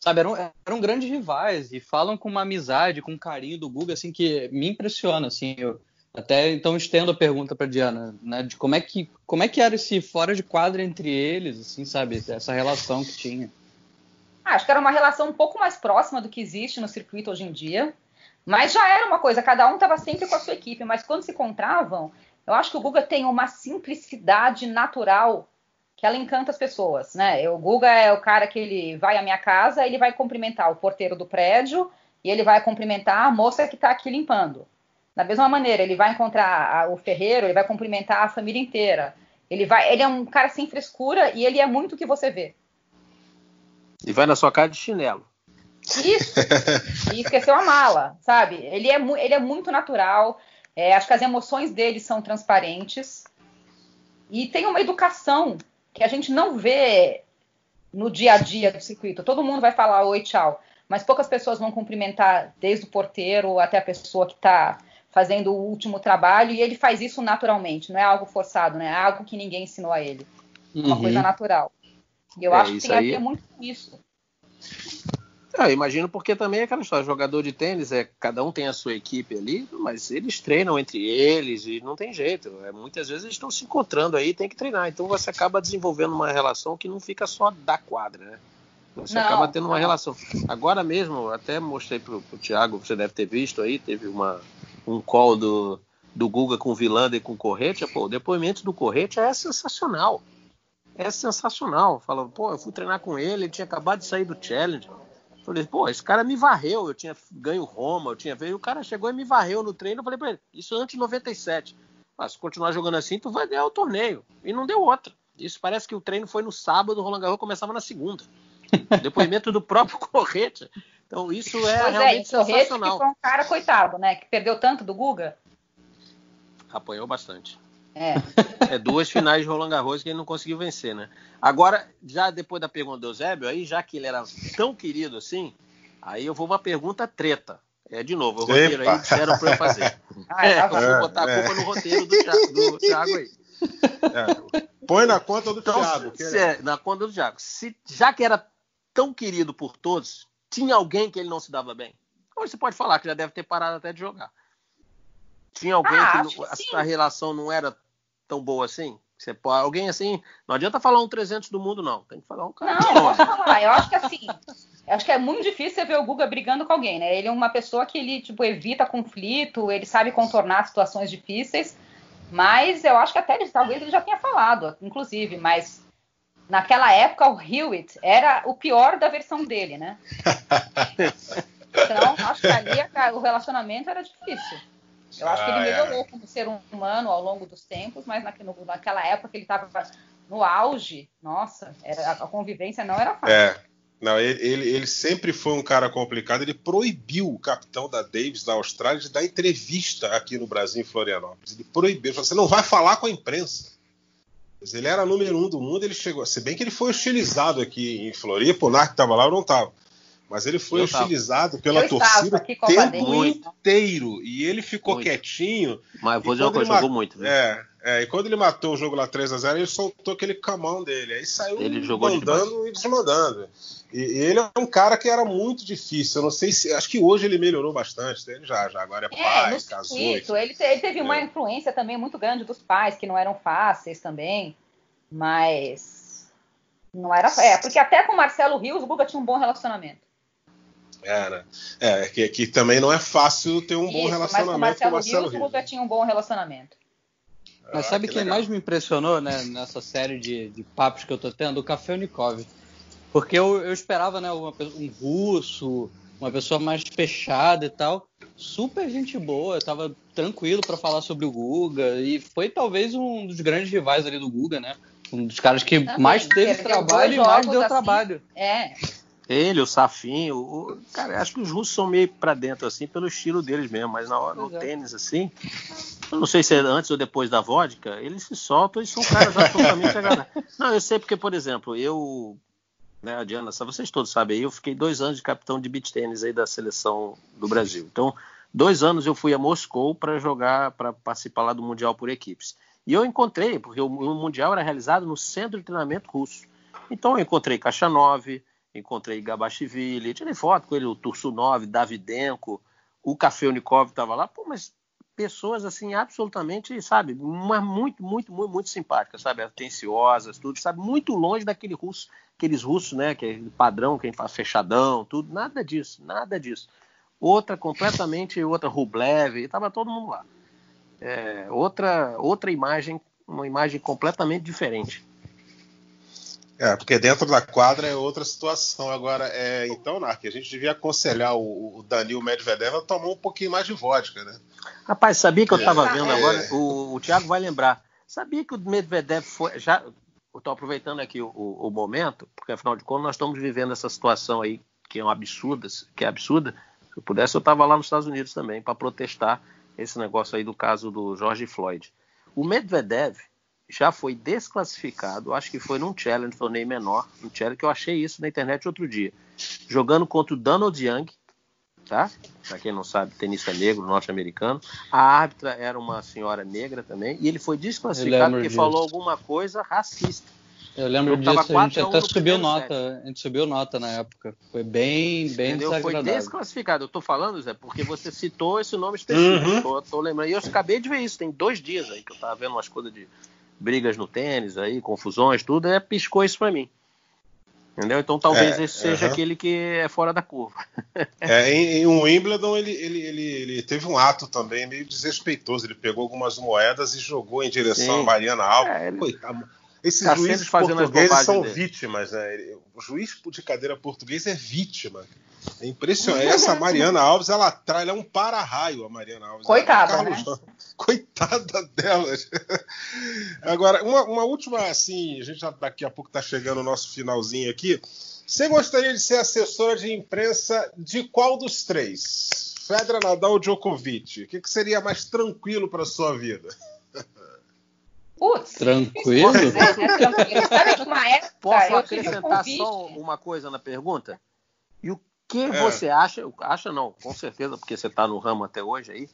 Sabe, eram, eram grandes rivais e falam com uma amizade, com um carinho do Guga, assim, que me impressiona, assim. Eu, até então estendo a pergunta para Diana, né, de como é que como é que era esse fora de quadra entre eles, assim, sabe, essa relação que tinha. Ah, acho que era uma relação um pouco mais próxima do que existe no circuito hoje em dia, mas já era uma coisa, cada um estava sempre com a sua equipe, mas quando se encontravam, eu acho que o Guga tem uma simplicidade natural que ela encanta as pessoas, né? O Guga é o cara que ele vai à minha casa, ele vai cumprimentar o porteiro do prédio e ele vai cumprimentar a moça que está aqui limpando. Da mesma maneira, ele vai encontrar o ferreiro, ele vai cumprimentar a família inteira. Ele vai, ele é um cara sem frescura e ele é muito o que você vê. E vai na sua casa de chinelo. Isso. e esqueceu a mala, sabe? Ele é, ele é muito natural. É, acho que as emoções dele são transparentes. E tem uma educação que a gente não vê no dia a dia do circuito. Todo mundo vai falar oi, tchau. Mas poucas pessoas vão cumprimentar, desde o porteiro até a pessoa que está fazendo o último trabalho, e ele faz isso naturalmente, não é algo forçado, né? É algo que ninguém ensinou a ele. Uhum. Uma coisa natural. E eu é, acho que tem aí... a ver muito com isso. Eu imagino porque também é aquela história, jogador de tênis, é, cada um tem a sua equipe ali, mas eles treinam entre eles e não tem jeito. É, muitas vezes eles estão se encontrando aí, tem que treinar. Então você acaba desenvolvendo uma relação que não fica só da quadra, né? Você não, acaba tendo uma relação. Agora mesmo, até mostrei pro, pro Thiago, você deve ter visto aí, teve uma, um call do, do Guga com o Vilander e com o Corretia, pô, o depoimento do Corretia é sensacional. É sensacional. Fala, pô, eu fui treinar com ele, ele tinha acabado de sair do Challenge. Falei, pô, esse cara me varreu, eu tinha ganho Roma, eu tinha veio, o cara chegou e me varreu no treino. Eu falei pra ele, isso antes de 97. Ah, se continuar jogando assim, tu vai ganhar o torneio. E não deu outra. Isso parece que o treino foi no sábado, o Roland Garros começava na segunda. Depoimento do próprio Corretia. Então isso é pois é, realmente é, sensacional. foi um cara coitado, né? Que perdeu tanto do Guga. Apanhou bastante. É. é duas finais de Roland Garros que ele não conseguiu vencer, né? Agora, já depois da pergunta do Eusébio, aí já que ele era tão querido assim, aí eu vou uma pergunta treta. É de novo, o roteiro Epa. aí disseram para eu fazer. Ah, é, eu vou botar a culpa é. no roteiro do Thiago, do Thiago aí. É. Põe na conta do então, Thiago. Se, é, na conta do Thiago. Se, já que era tão querido por todos, tinha alguém que ele não se dava bem? Ou você pode falar que já deve ter parado até de jogar. Tinha alguém ah, que, que a, a, relação não era tão boa assim? Você pode, alguém assim, não adianta falar um 300 do mundo, não. Tem que falar um cara. Não, eu vou falar. Eu acho que assim, eu acho que é muito difícil você ver o Guga brigando com alguém, né? Ele é uma pessoa que ele, tipo, evita conflito, ele sabe contornar situações difíceis, mas eu acho que até talvez ele já tenha falado, inclusive, mas naquela época o Hewitt era o pior da versão dele, né? Então, acho que ali o relacionamento era difícil. Eu acho que ele ah, é. melhorou como ser humano ao longo dos tempos, mas naquela época que ele estava no auge, nossa, era, a convivência não era fácil. É. Não, ele, ele, ele, sempre foi um cara complicado. Ele proibiu o capitão da Davis da Austrália de dar entrevista aqui no Brasil, em Florianópolis. Ele proibiu. Ele falou, você não vai falar com a imprensa. Mas ele era número um do mundo. Ele chegou. Se bem que ele foi hostilizado aqui em Floripa, o Narc estava lá, eu não estava. Mas ele foi eu hostilizado tava. pela eu torcida o tempo inteiro. E ele ficou muito. quietinho. Mas vou dizer uma coisa, jogou muito. Viu? É, é, e quando ele matou o jogo lá 3 a 0 ele soltou aquele camão dele. Aí saiu ele jogou mandando e desmandando. E, e, ele é um cara que era muito difícil. Eu não sei se. Acho que hoje ele melhorou bastante. Ele já, já agora é, é pai, casou. Isso, ele, ele, teve uma é. influência também muito grande dos pais, que não eram fáceis também. Mas. Não era. É, porque até com o Marcelo Rios, o Guga tinha um bom relacionamento. É, né? É, que, que também não é fácil ter um Isso, bom relacionamento mas com o Marcelo, com o Marcelo Rios. Rios. O Guga tinha um bom relacionamento. Mas sabe ah, que quem legal. mais me impressionou né, nessa série de, de papos que eu tô tendo? O Café Unikov. Porque eu, eu esperava né, uma, um russo, uma pessoa mais fechada e tal. Super gente boa, tava tranquilo para falar sobre o Guga. E foi talvez um dos grandes rivais ali do Guga, né? Um dos caras que Também, mais teve trabalho e mais deu assim, trabalho. É. Ele, o Safinho, o, cara, acho que os russos são meio para dentro assim pelo estilo deles mesmo, mas na hora no é. tênis assim, eu não sei se é antes ou depois da vodka, eles se soltam e são caras absolutamente agradáveis. Não, eu sei porque, por exemplo, eu, né, a Diana, vocês todos sabem, eu fiquei dois anos de capitão de beach tênis aí da seleção do Brasil. Então, dois anos eu fui a Moscou para jogar, para participar lá do mundial por equipes. E eu encontrei, porque o, o mundial era realizado no centro de treinamento russo. Então eu encontrei Caixa 9, encontrei Gabashvili, tirei foto com ele, o Tursunov, Davidenko, o Café Unikov estava lá, pô, mas pessoas assim absolutamente, sabe, uma, muito, muito, muito, muito simpáticas, sabe, atenciosas, tudo, sabe, muito longe daquele russo, aqueles russos, né, que é padrão, quem faz fechadão, tudo, nada disso, nada disso. Outra completamente, outra Rublev, estava todo mundo lá. É, outra, outra imagem, uma imagem completamente diferente. É, porque dentro da quadra é outra situação. Agora, é, então, Nark, a gente devia aconselhar o, o Danil Medvedev a tomar um pouquinho mais de vodka, né? Rapaz, sabia que eu estava é. vendo agora? O, o Thiago vai lembrar. Sabia que o Medvedev foi. Já, estou aproveitando aqui o, o, o, momento, porque afinal de contas nós estamos vivendo essa situação aí que é um absurda, que é absurda. Se eu pudesse, eu estava lá nos Estados Unidos também para protestar esse negócio aí do caso do George Floyd. O Medvedev já foi desclassificado, acho que foi num challenge, torneio menor, um challenge que eu achei isso na internet outro dia, jogando contra o Donald Young, tá? Para quem não sabe, tenista negro, norte-americano. A árbitra era uma senhora negra também, e ele foi desclassificado porque disso. falou alguma coisa racista. Eu lembro disso, a gente até subiu nota, set. a gente subiu nota na época. Foi bem, bem Entendeu? Foi desclassificado. Eu tô falando, Zé, porque você citou esse nome específico. Uhum. Tô, tô, lembrando. E eu acabei de ver isso, tem dois dias aí que eu tava vendo umas coisas de brigas no tênis aí, confusões, tudo, é piscou isso para mim. Entendeu? Então talvez é, esse seja uh -huh. aquele que é fora da curva. é, em, em um Wimbledon ele, ele, ele, ele, teve um ato também meio desrespeitoso. Ele pegou algumas moedas e jogou em direção Sim. a Mariana Alves. É, ele... Coitado. Esses tá juízes portugueses são dele. vítimas, né? O juiz de cadeira português é vítima. É impressionante. Essa Mariana Alves, ela traz, ela é um para-raio, a Mariana Alves. Coitada, né? Coitada dela. Agora, uma, uma, última, assim, a gente já daqui a pouco está chegando no nosso finalzinho aqui. Você gostaria de ser assessora de imprensa de qual dos três? Federer, Nadal ou Djokovic? O que, que seria mais tranquilo para sua vida? Putz, tranquilo? época, Posso acrescentar só uma coisa na pergunta? E o que é. você acha, acha não, com certeza, porque você está no ramo até hoje aí,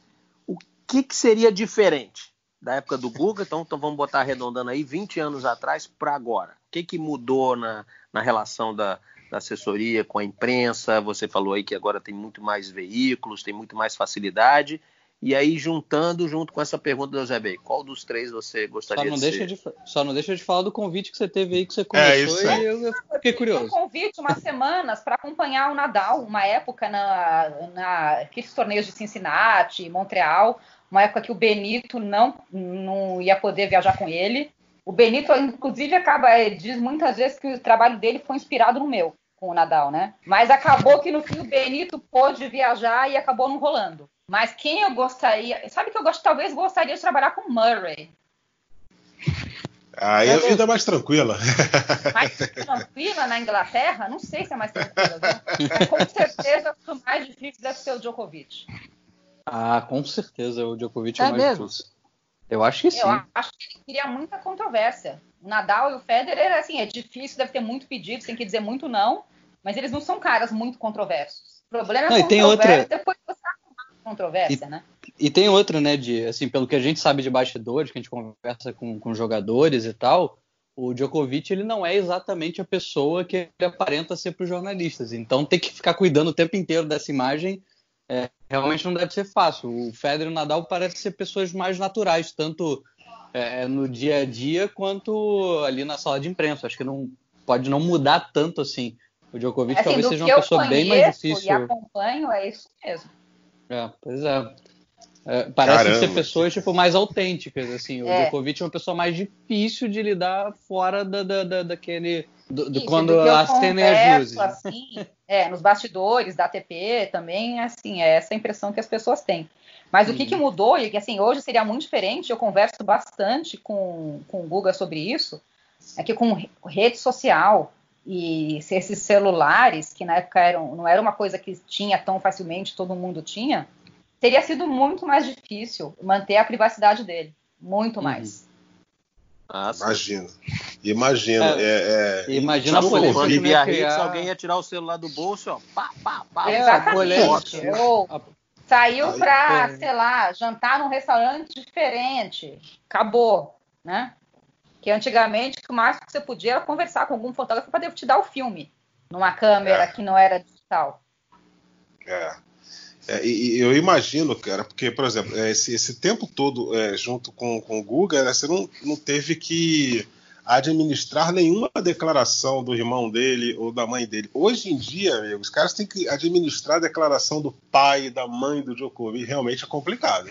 o que, que seria diferente da época do Google, então, então vamos botar arredondando aí, 20 anos atrás para agora? O que, que mudou na, na relação da, da assessoria com a imprensa? Você falou aí que agora tem muito mais veículos, tem muito mais facilidade. E aí, juntando junto com essa pergunta do Eusébio, qual dos três você gostaria só não de deixa ser? De, só não deixa de falar do convite que você teve aí, que você é começou é, e eu, eu fiquei curioso. Eu um convite umas semanas para acompanhar o Nadal, uma época na, na aqueles torneios de Cincinnati, Montreal, uma época que o Benito não, não ia poder viajar com ele. O Benito, inclusive, acaba eh, diz muitas vezes que o trabalho dele foi inspirado no meu, com o Nadal, né? Mas acabou que no fim o Benito pôde viajar e acabou não rolando. Mas quem eu gostaria. Sabe que eu gosto, talvez gostaria de trabalhar com Murray. Aí a vida é mais tranquila. Mais tranquila na Inglaterra? Não sei se é mais tranquila, viu? Mas com certeza o mais difícil deve ser o Djokovic. Ah, com certeza o Djokovic é, é mais mesmo? difícil. Eu acho que sim. Eu acho que ele queria muita controvérsia. O Nadal e o Federer, assim, é difícil, deve ter muito pedido, tem que dizer muito não, mas eles não são caras muito controversos. O problema é não, tem outra... depois você controvérsia, e, né? E tem outra, né, de, assim, pelo que a gente sabe de bastidores, que a gente conversa com, com jogadores e tal, o Djokovic ele não é exatamente a pessoa que ele aparenta ser para os jornalistas. Então tem que ficar cuidando o tempo inteiro dessa imagem. É, realmente não deve ser fácil. O Federer e o Nadal parecem ser pessoas mais naturais, tanto é, no dia a dia quanto ali na sala de imprensa. Acho que não pode não mudar tanto assim. O Djokovic assim, talvez seja uma pessoa bem mais difícil. E acompanho é isso mesmo. É, pois é. É, parece ser pessoas tipo, mais autênticas, assim. O é. Djokovic é uma pessoa mais difícil de lidar fora da, da, da daquele. Do, do Isso, quando acendem as luzes. Assim, é, nos bastidores da ATP também, assim, é essa impressão que as pessoas têm. Mas o que, que uhum. mudou, e que assim, hoje seria muito diferente, eu converso bastante com, com o Guga sobre isso, é que com rede social e esses celulares, que na época eram, não era uma coisa que tinha tão facilmente, todo mundo tinha, teria sido muito mais difícil manter a privacidade dele. Muito uhum. mais. Ah, imagina. Imagina. É, é, é, imagina a polêmica. De Biarritz, criar... alguém ia tirar o celular do bolso, ó. Pá, pá, pá. Exatamente. Ou saiu para, sei lá, jantar num restaurante diferente. Acabou, né? Que antigamente o máximo que você podia era conversar com algum fotógrafo para te dar o filme numa câmera é. que não era digital. É. É, e, eu imagino, cara, porque, por exemplo, é, esse, esse tempo todo é, junto com, com o Guga, né, você não, não teve que administrar nenhuma declaração do irmão dele ou da mãe dele. Hoje em dia, amigo, os caras têm que administrar a declaração do pai e da mãe do Djokovic. Realmente é complicado.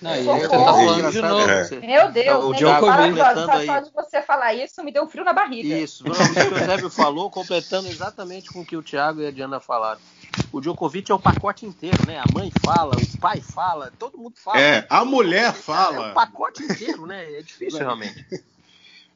Não, e você tá falando de novo. É. Meu Deus, o Djokovic só, aí. só de você falar isso me deu um frio na barriga. Isso, o que o Eusébio falou, completando exatamente com o que o Thiago e a Diana falaram o Djokovic é o pacote inteiro, né? A mãe fala, o pai fala, todo mundo fala. É, a mulher fala. É o pacote inteiro, né? É difícil realmente.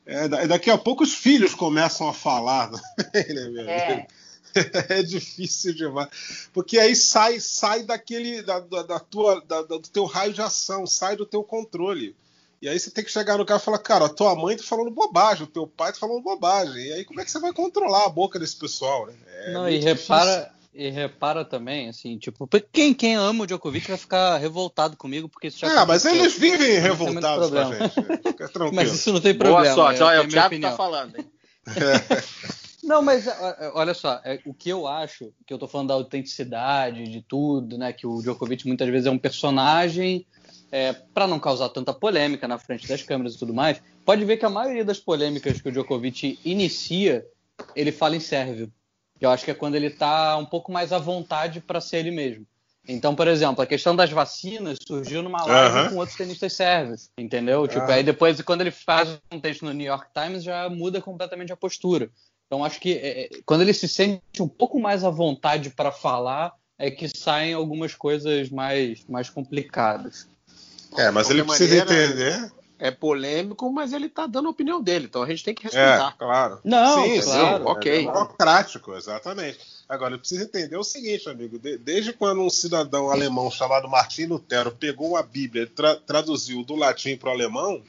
É, daqui a pouco os filhos começam a falar. Né, é. é difícil demais. Porque aí sai, sai daquele. Da, da, da tua, da, do teu raio de ação, sai do teu controle. E aí você tem que chegar no cara e falar, cara, a tua mãe tá falando bobagem, o teu pai tá falando bobagem. E aí como é que você vai controlar a boca desse pessoal, né? É Não, e repara, e repara também, assim, tipo, quem, quem ama o Djokovic vai ficar revoltado comigo, porque isso já. Ah, mas eles vivem revoltados com a gente. Né? Fica tranquilo. mas isso não tem problema. Boa sorte, olha, é o Thiago tá falando, hein? Não, mas olha só, é, o que eu acho, que eu tô falando da autenticidade, de tudo, né? Que o Djokovic muitas vezes é um personagem é, para não causar tanta polêmica na frente das câmeras e tudo mais. Pode ver que a maioria das polêmicas que o Djokovic inicia, ele fala em sérvio eu acho que é quando ele está um pouco mais à vontade para ser ele mesmo. Então, por exemplo, a questão das vacinas surgiu numa live uhum. com outros tenistas sérvios, entendeu? Tipo, ah. aí depois, quando ele faz um texto no New York Times, já muda completamente a postura. Então, acho que é, é quando ele se sente um pouco mais à vontade para falar, é que saem algumas coisas mais, mais complicadas. É, mas ele precisa maneira, entender é polêmico, mas ele está dando a opinião dele, então a gente tem que respeitar. É, claro. Não, sim, claro. Sim, ok. É democrático, exatamente. Agora, eu preciso entender o seguinte, amigo. De, desde quando um cidadão alemão chamado Martin Lutero pegou uma Bíblia e tra, traduziu do latim para o alemão,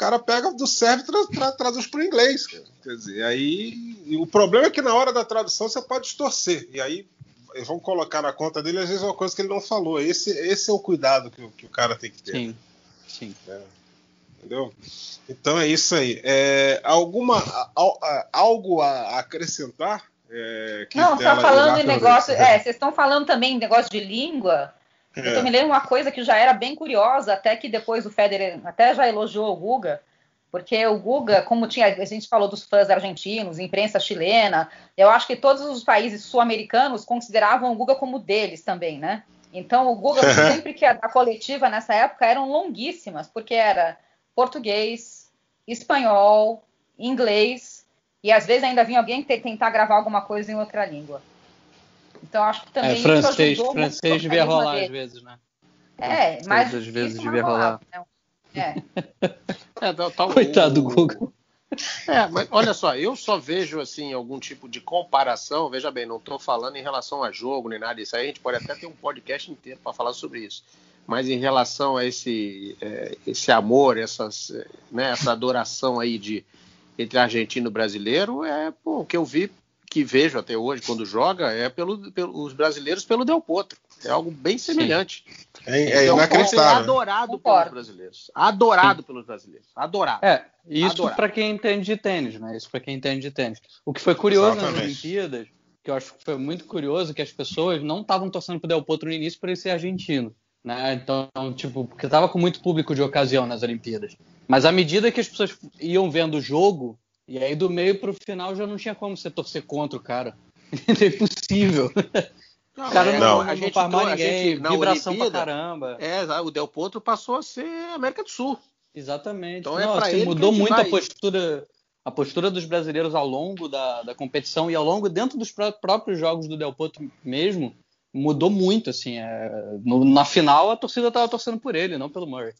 cara pega do servo e tra, tra, traduz para o inglês. Quer dizer, aí. o problema é que na hora da tradução você pode distorcer. E aí eles vão colocar na conta dele, às vezes, uma coisa que ele não falou. Esse, esse é o cuidado que, que o cara tem que ter. Sim, sim. É. Entendeu? Então é isso aí. É, alguma, algo a acrescentar? É, Não, só falando em negócio. É, vocês estão falando também em negócio de língua. É. Eu me lembro uma coisa que já era bem curiosa, até que depois o Federer até já elogiou o Guga, porque o Guga, como tinha, a gente falou dos fãs argentinos, imprensa chilena, eu acho que todos os países sul-americanos consideravam o Guga como deles também, né? Então o Guga sempre que a, a coletiva nessa época eram longuíssimas, porque era português, espanhol, inglês, e às vezes ainda vinha alguém tentar gravar alguma coisa em outra língua. Então acho que também é, francês, isso francês devia rolar dele. às vezes, né? É, mas às vezes devia rolar. Né? É. É, tá, tá, Coitado do Google. É, mas olha só, eu só vejo assim algum tipo de comparação. Veja bem, não estou falando em relação a jogo nem nada disso. Aí a gente pode até ter um podcast inteiro para falar sobre isso. Mas em relação a esse, é, esse amor, essas, né, essa adoração aí de entre argentino e brasileiro, é pô, o que eu vi, que vejo até hoje quando joga, é pelo, pelo os brasileiros pelo Del Potro. É algo bem semelhante. É, é inacreditável. É adorado Concordo. pelos brasileiros. Adorado Sim. pelos brasileiros. Adorado. É, isso para quem entende de tênis, né? Isso para quem entende de tênis. O que foi curioso Exatamente. nas Olimpíadas, que eu acho que foi muito curioso, que as pessoas não estavam torcendo pro Del Potro no início por ele ser argentino. Né? Então, tipo, porque tava com muito público de ocasião nas Olimpíadas. Mas à medida que as pessoas iam vendo o jogo, e aí do meio pro final já não tinha como você torcer contra o cara. é impossível. Não, o cara é, não, não, a gente, não ninguém, gente, vibração Olimpíada, pra caramba. É, o Del Potro passou a ser América do Sul. Exatamente. Então é não, é assim, mudou muito a postura, a postura dos brasileiros ao longo da, da competição e ao longo dentro dos próprios jogos do Del Potro mesmo mudou muito assim. É, no, na final a torcida estava torcendo por ele, não pelo Murray.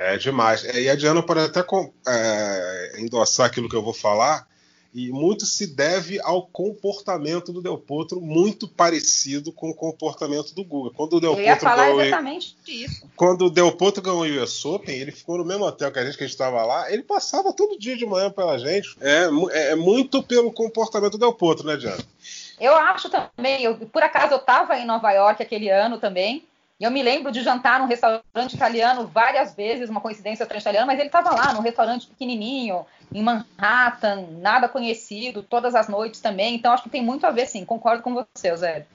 É demais. É, e a Diana pode até é, endossar aquilo que eu vou falar e muito se deve ao comportamento do Del Potro, muito parecido com o comportamento do Guga. Quando o Del Eu ia Potro falar ganhou, exatamente isso. Quando o Del Potro ganhou o US Open, ele ficou no mesmo hotel que a gente que estava lá. Ele passava todo dia de manhã pela gente. É, é, é muito pelo comportamento do Del Potro, né, Diana? Eu acho também. Eu, por acaso eu estava em Nova York aquele ano também. E eu me lembro de jantar num restaurante italiano várias vezes, uma coincidência italiana, mas ele estava lá, num restaurante pequenininho, em Manhattan, nada conhecido, todas as noites também. Então acho que tem muito a ver, sim. Concordo com você, Zé.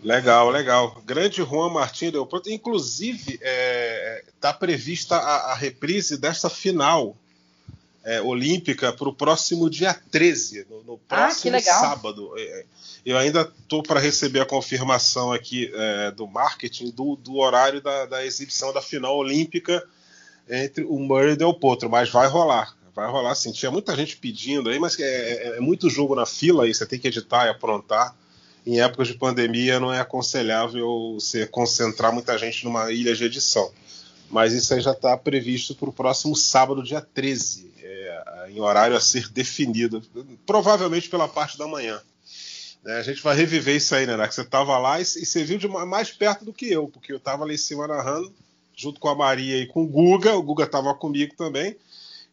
Legal, legal. Grande Juan Martins Leopoldo. Inclusive, está é, tá prevista a, a, reprise desta final é, olímpica para o próximo dia 13, no, no ah, próximo ah, sábado. É, eu ainda estou para receber a confirmação aqui é, do marketing do, do horário da, da, exibição da final olímpica entre o Murray e o Del Potro, mas vai rolar. Vai rolar sim. Tinha muita gente pedindo aí, mas é, é, é muito jogo na fila aí, você tem que editar e aprontar. Em épocas de pandemia não é aconselhável você concentrar muita gente numa ilha de edição. Mas isso aí já está previsto para o próximo sábado, dia 13, é, em horário a ser definido, provavelmente pela parte da manhã. É, a gente vai reviver isso aí, né? Que você estava lá e, e, você viu de mais perto do que eu, porque eu estava lá em cima narrando junto com a Maria e com o Guga, o Guga estava comigo também,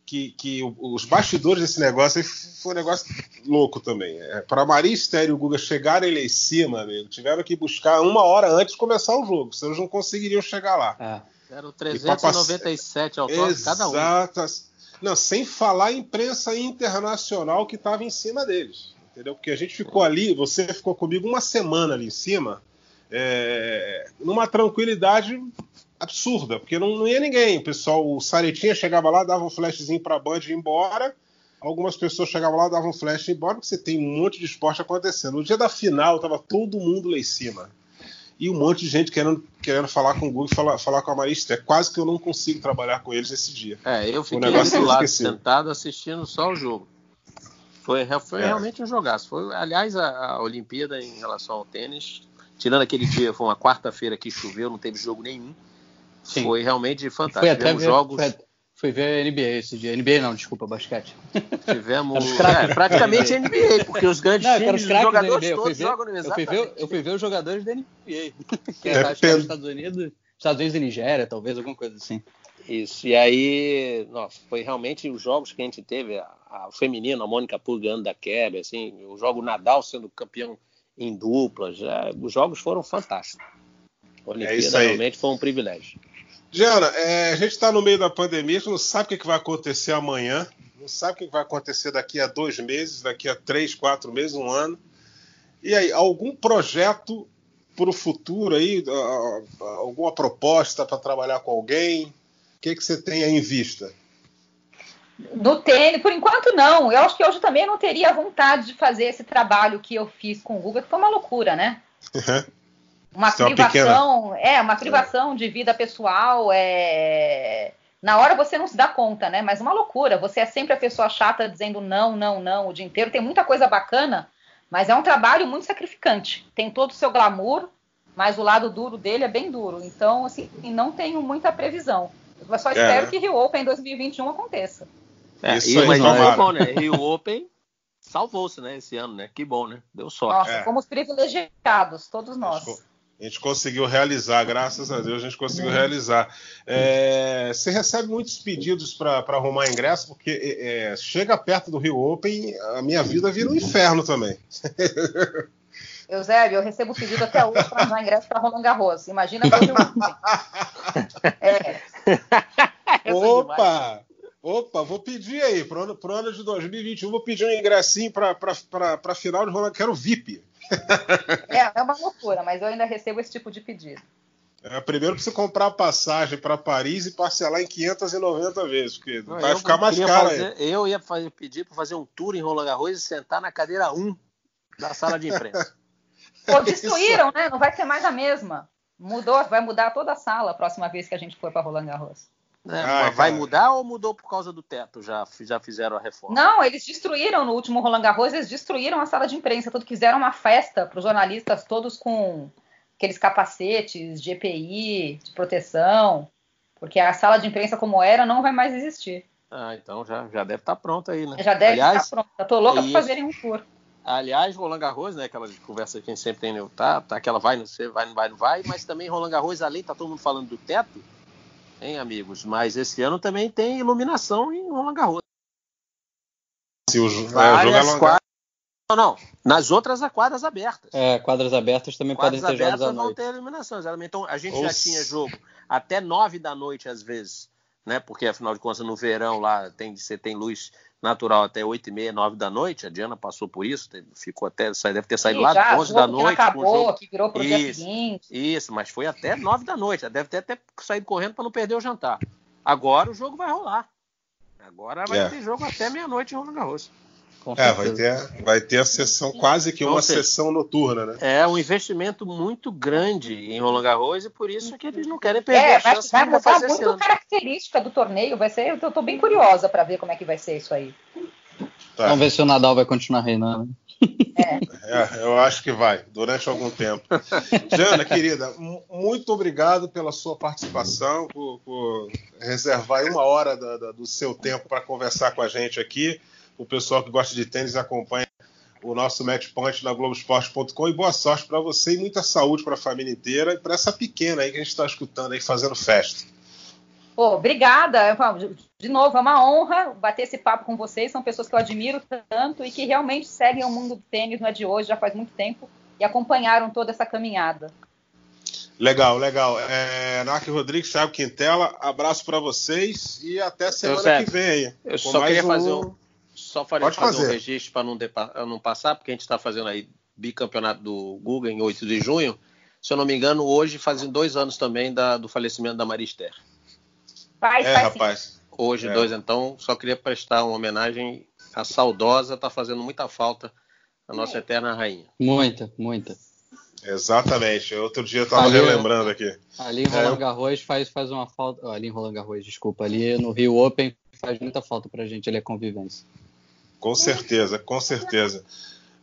que, que os bastidores desse negócio foi um negócio louco também. É, Para a Maria Estéreo e o Guga chegarem lá em cima, amigo, tiveram que buscar uma hora antes de começar o jogo, senão eles não conseguiriam chegar lá. É. Eram 397 autógrafos cada um. Exatas. Não, sem falar a imprensa internacional que estava em cima deles. Entendeu? Porque a gente ficou ali, você ficou comigo uma semana ali em cima, é, numa tranquilidade absurda, porque não, não ia ninguém. O pessoal, o Saretinha chegava lá, dava um flashzinho pra Band e ia embora. Algumas pessoas chegavam lá, davam um flash e ia embora, porque você tem um monte de esporte acontecendo. No dia da final, tava todo mundo lá em cima. E um monte de gente querendo, querendo falar com o Google, falar, falar com a Marista. É quase que eu não consigo trabalhar com eles esse dia. É, eu fiquei do lado sentado assistindo só o jogo. Foi, foi é. realmente um jogaço. Foi, aliás, a, a Olimpíada em relação ao tênis, tirando aquele dia, foi uma quarta-feira que choveu, não teve jogo nenhum. Sim. Foi realmente fantástico. Foi até ver, jogos. Foi, foi ver a NBA esse dia. NBA não, desculpa, basquete. Tivemos é, praticamente NBA, porque os grandes não, times, os jogadores todos ver, jogam no eu fui, ver, eu fui ver os jogadores da NBA. que é, acho que é Estados Unidos, Estados Unidos e Nigéria, talvez, alguma coisa assim. Isso, e aí, nossa, foi realmente os jogos que a gente teve, a, a, o feminino, a Mônica Pur ganhando da Kerber, assim, o jogo Nadal sendo campeão em duplas, já, os jogos foram fantásticos. A Olimpíada é realmente foi um privilégio. Diana, é, a gente está no meio da pandemia, a gente não sabe o que, vai acontecer amanhã, não sabe o que vai acontecer daqui a dois meses, daqui a três, quatro meses, um ano. E aí, algum projeto para o futuro aí, alguma proposta para trabalhar com alguém? O que, que você tem aí em vista? No tênis, por enquanto não. Eu acho que hoje também não teria vontade de fazer esse trabalho que eu fiz com o Google, que foi uma loucura, né? Uhum uma Isso privação, é, é, uma privação de vida pessoal, é na hora você não se dá conta, né? Mas uma loucura. Você é sempre a pessoa chata dizendo não, não, não o dia inteiro. Tem muita coisa bacana, mas é um trabalho muito sacrificante. Tem todo o seu glamour, mas o lado duro dele é bem duro. Então, assim, não tenho muita previsão. Eu só espero é. que Rio Open 2021 aconteça. É, isso aí, mas foi bom, né? Rio Open salvou-se, né, esse ano, né? Que bom, né? Deu sorte. Nossa, é. fomos privilegiados, todos nós. A gente conseguiu realizar, graças a Deus a gente conseguiu realizar. É, você recebe muitos pedidos para arrumar ingresso, porque é, é, chega perto do Rio Open, a minha vida vira um inferno também. Eusébio, eu recebo pedido até hoje para arrumar ingresso para Roland Garros. Imagina para o Rio Open. É. Opa! Opa, vou pedir aí, pro ano, pro ano de 2021, vou pedir um ingressinho para a final de Roland, quero VIP. É, é uma loucura, mas eu ainda recebo esse tipo de pedido. É, primeiro precisa comprar passagem para Paris e parcelar em 590 vezes, porque Não, vai ficar mais caro fazer, aí. Eu ia fazer, pedir para fazer um tour em Roland Garros e sentar na cadeira 1 da sala de imprensa. Pô, destruíram, né? Não vai ser mais a mesma. Mudou, vai mudar toda a sala a próxima vez que a gente for para Roland Garros. É, ah, vai mudar ou mudou por causa do teto? Já, já fizeram a reforma? Não, eles destruíram no último Roland Garros, eles destruíram a sala de imprensa, tudo fizeram uma festa para os jornalistas todos com aqueles capacetes de EPI, de proteção, porque a sala de imprensa como era não vai mais existir. Ah, então já, já deve estar tá pronta aí, né? Já deve Aliás, estar pronta. Eu tô louca para fazerem um tour. Aliás, Roland Garros, né? Aquela conversa que a gente sempre tem, né? Tá, tá aquela vai, não sei, vai, não vai, não vai, mas também Roland Garros, além, tá todo mundo falando do teto, hein, amigos? Mas esse ano também tem iluminação em Roland Garros. Se o, é, Várias é quadras... Não, não. Nas outras, há quadras abertas. É, quadras abertas também quadras podem ter jogos à noite. vão ter iluminação, exatamente. Então, a gente já tinha jogo até nove da noite, às vezes, né? Porque, afinal de contas, no verão lá tem, você tem luz natural até 8 e meia, 9 da noite. A Diana passou por isso, ficou até, deve ter saído Sim, lá já, 11 da noite. acabou, com o jogo. que virou pro isso, dia seguinte. Isso, mas foi até 9 da noite. Ela deve ter até saído correndo para não perder o jantar. Agora o jogo vai rolar. Agora vai é. ter jogo até meia-noite em Roland Garros. É, vai ter, vai ter a sessão, quase que uma seja, sessão noturna, né? É um investimento muito grande em Roland Garros e por isso que eles não querem perder é, a chance vai, vai mudar muito a característica do torneio, vai ser, eu tô bem curiosa para ver como é que vai ser isso aí. Tá. Vamos ver se o Nadal vai continuar reinando. É. é. eu acho que vai, durante algum tempo. Jana, querida, muito obrigado pela sua participação, por, por reservar uma hora da, da, do seu tempo para conversar com a gente aqui o pessoal que gosta de tênis acompanha o nosso Match Point na Globoesporte.com e boa sorte para você e muita saúde para a família inteira e para essa pequena aí que a gente está escutando aí fazendo festa. Pô, obrigada. De novo, é uma honra bater esse papo com vocês. São pessoas que eu admiro tanto e que realmente seguem o mundo do tênis, não é de hoje, já faz muito tempo, e acompanharam toda essa caminhada. Legal, legal. É, Narc Rodrigues, Thiago Quintela, abraço para vocês e até semana que vem. Eu só queria um... fazer um só fazer, fazer um registro para não, não, passar, porque a gente está fazendo aí bicampeonato do Google em 8 de junho. Se eu não me engano, hoje fazem dois anos também da, do falecimento da Marister. Faz, é, faz rapaz. Sim. Hoje, é. dois, então, só queria prestar uma homenagem à saudosa, está fazendo muita falta a nossa eterna rainha. Muita, muita. Exatamente. Outro dia eu estava relembrando aqui. Ali em Roland é, Garros faz, faz uma falta. Ali em Roland Garros, desculpa. Ali no Rio Open faz muita falta pra gente ali a convivência. Com certeza, com certeza.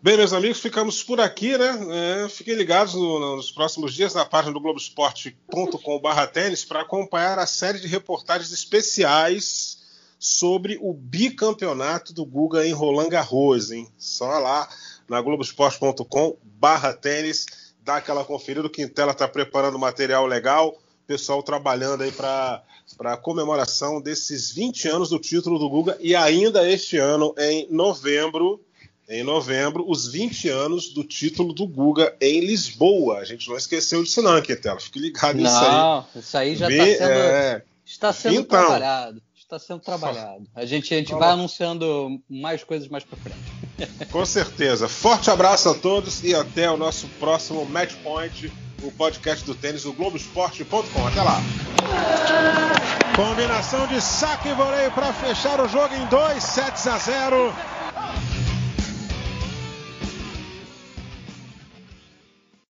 Bem, meus amigos, ficamos por aqui, né? É, fiquem ligados no, nos próximos dias na página do Globoesporte.com.br tênis para acompanhar a série de reportagens especiais sobre o bicampeonato do Guga em Roland Garros, hein? Só lá na Globoesporte.com.br tênis, dá aquela conferida. O Quintela está preparando material legal, pessoal trabalhando aí para a comemoração desses 20 anos do título do Guga e ainda este ano, em novembro, em novembro, os 20 anos do título do Guga em Lisboa. A gente não esqueceu disso não, Quintela. Fique ligado nisso aí. Não, isso aí já está sendo, é... está sendo então, trabalhado. Está sendo trabalhado. A gente, a gente vai anunciando mais coisas mais para frente. Com certeza. Forte abraço a todos e até o nosso próximo Match Point o podcast do tênis do Globoesporte.com. Até lá. Combinação de saque e voleio para fechar o jogo em 2 sets a 0.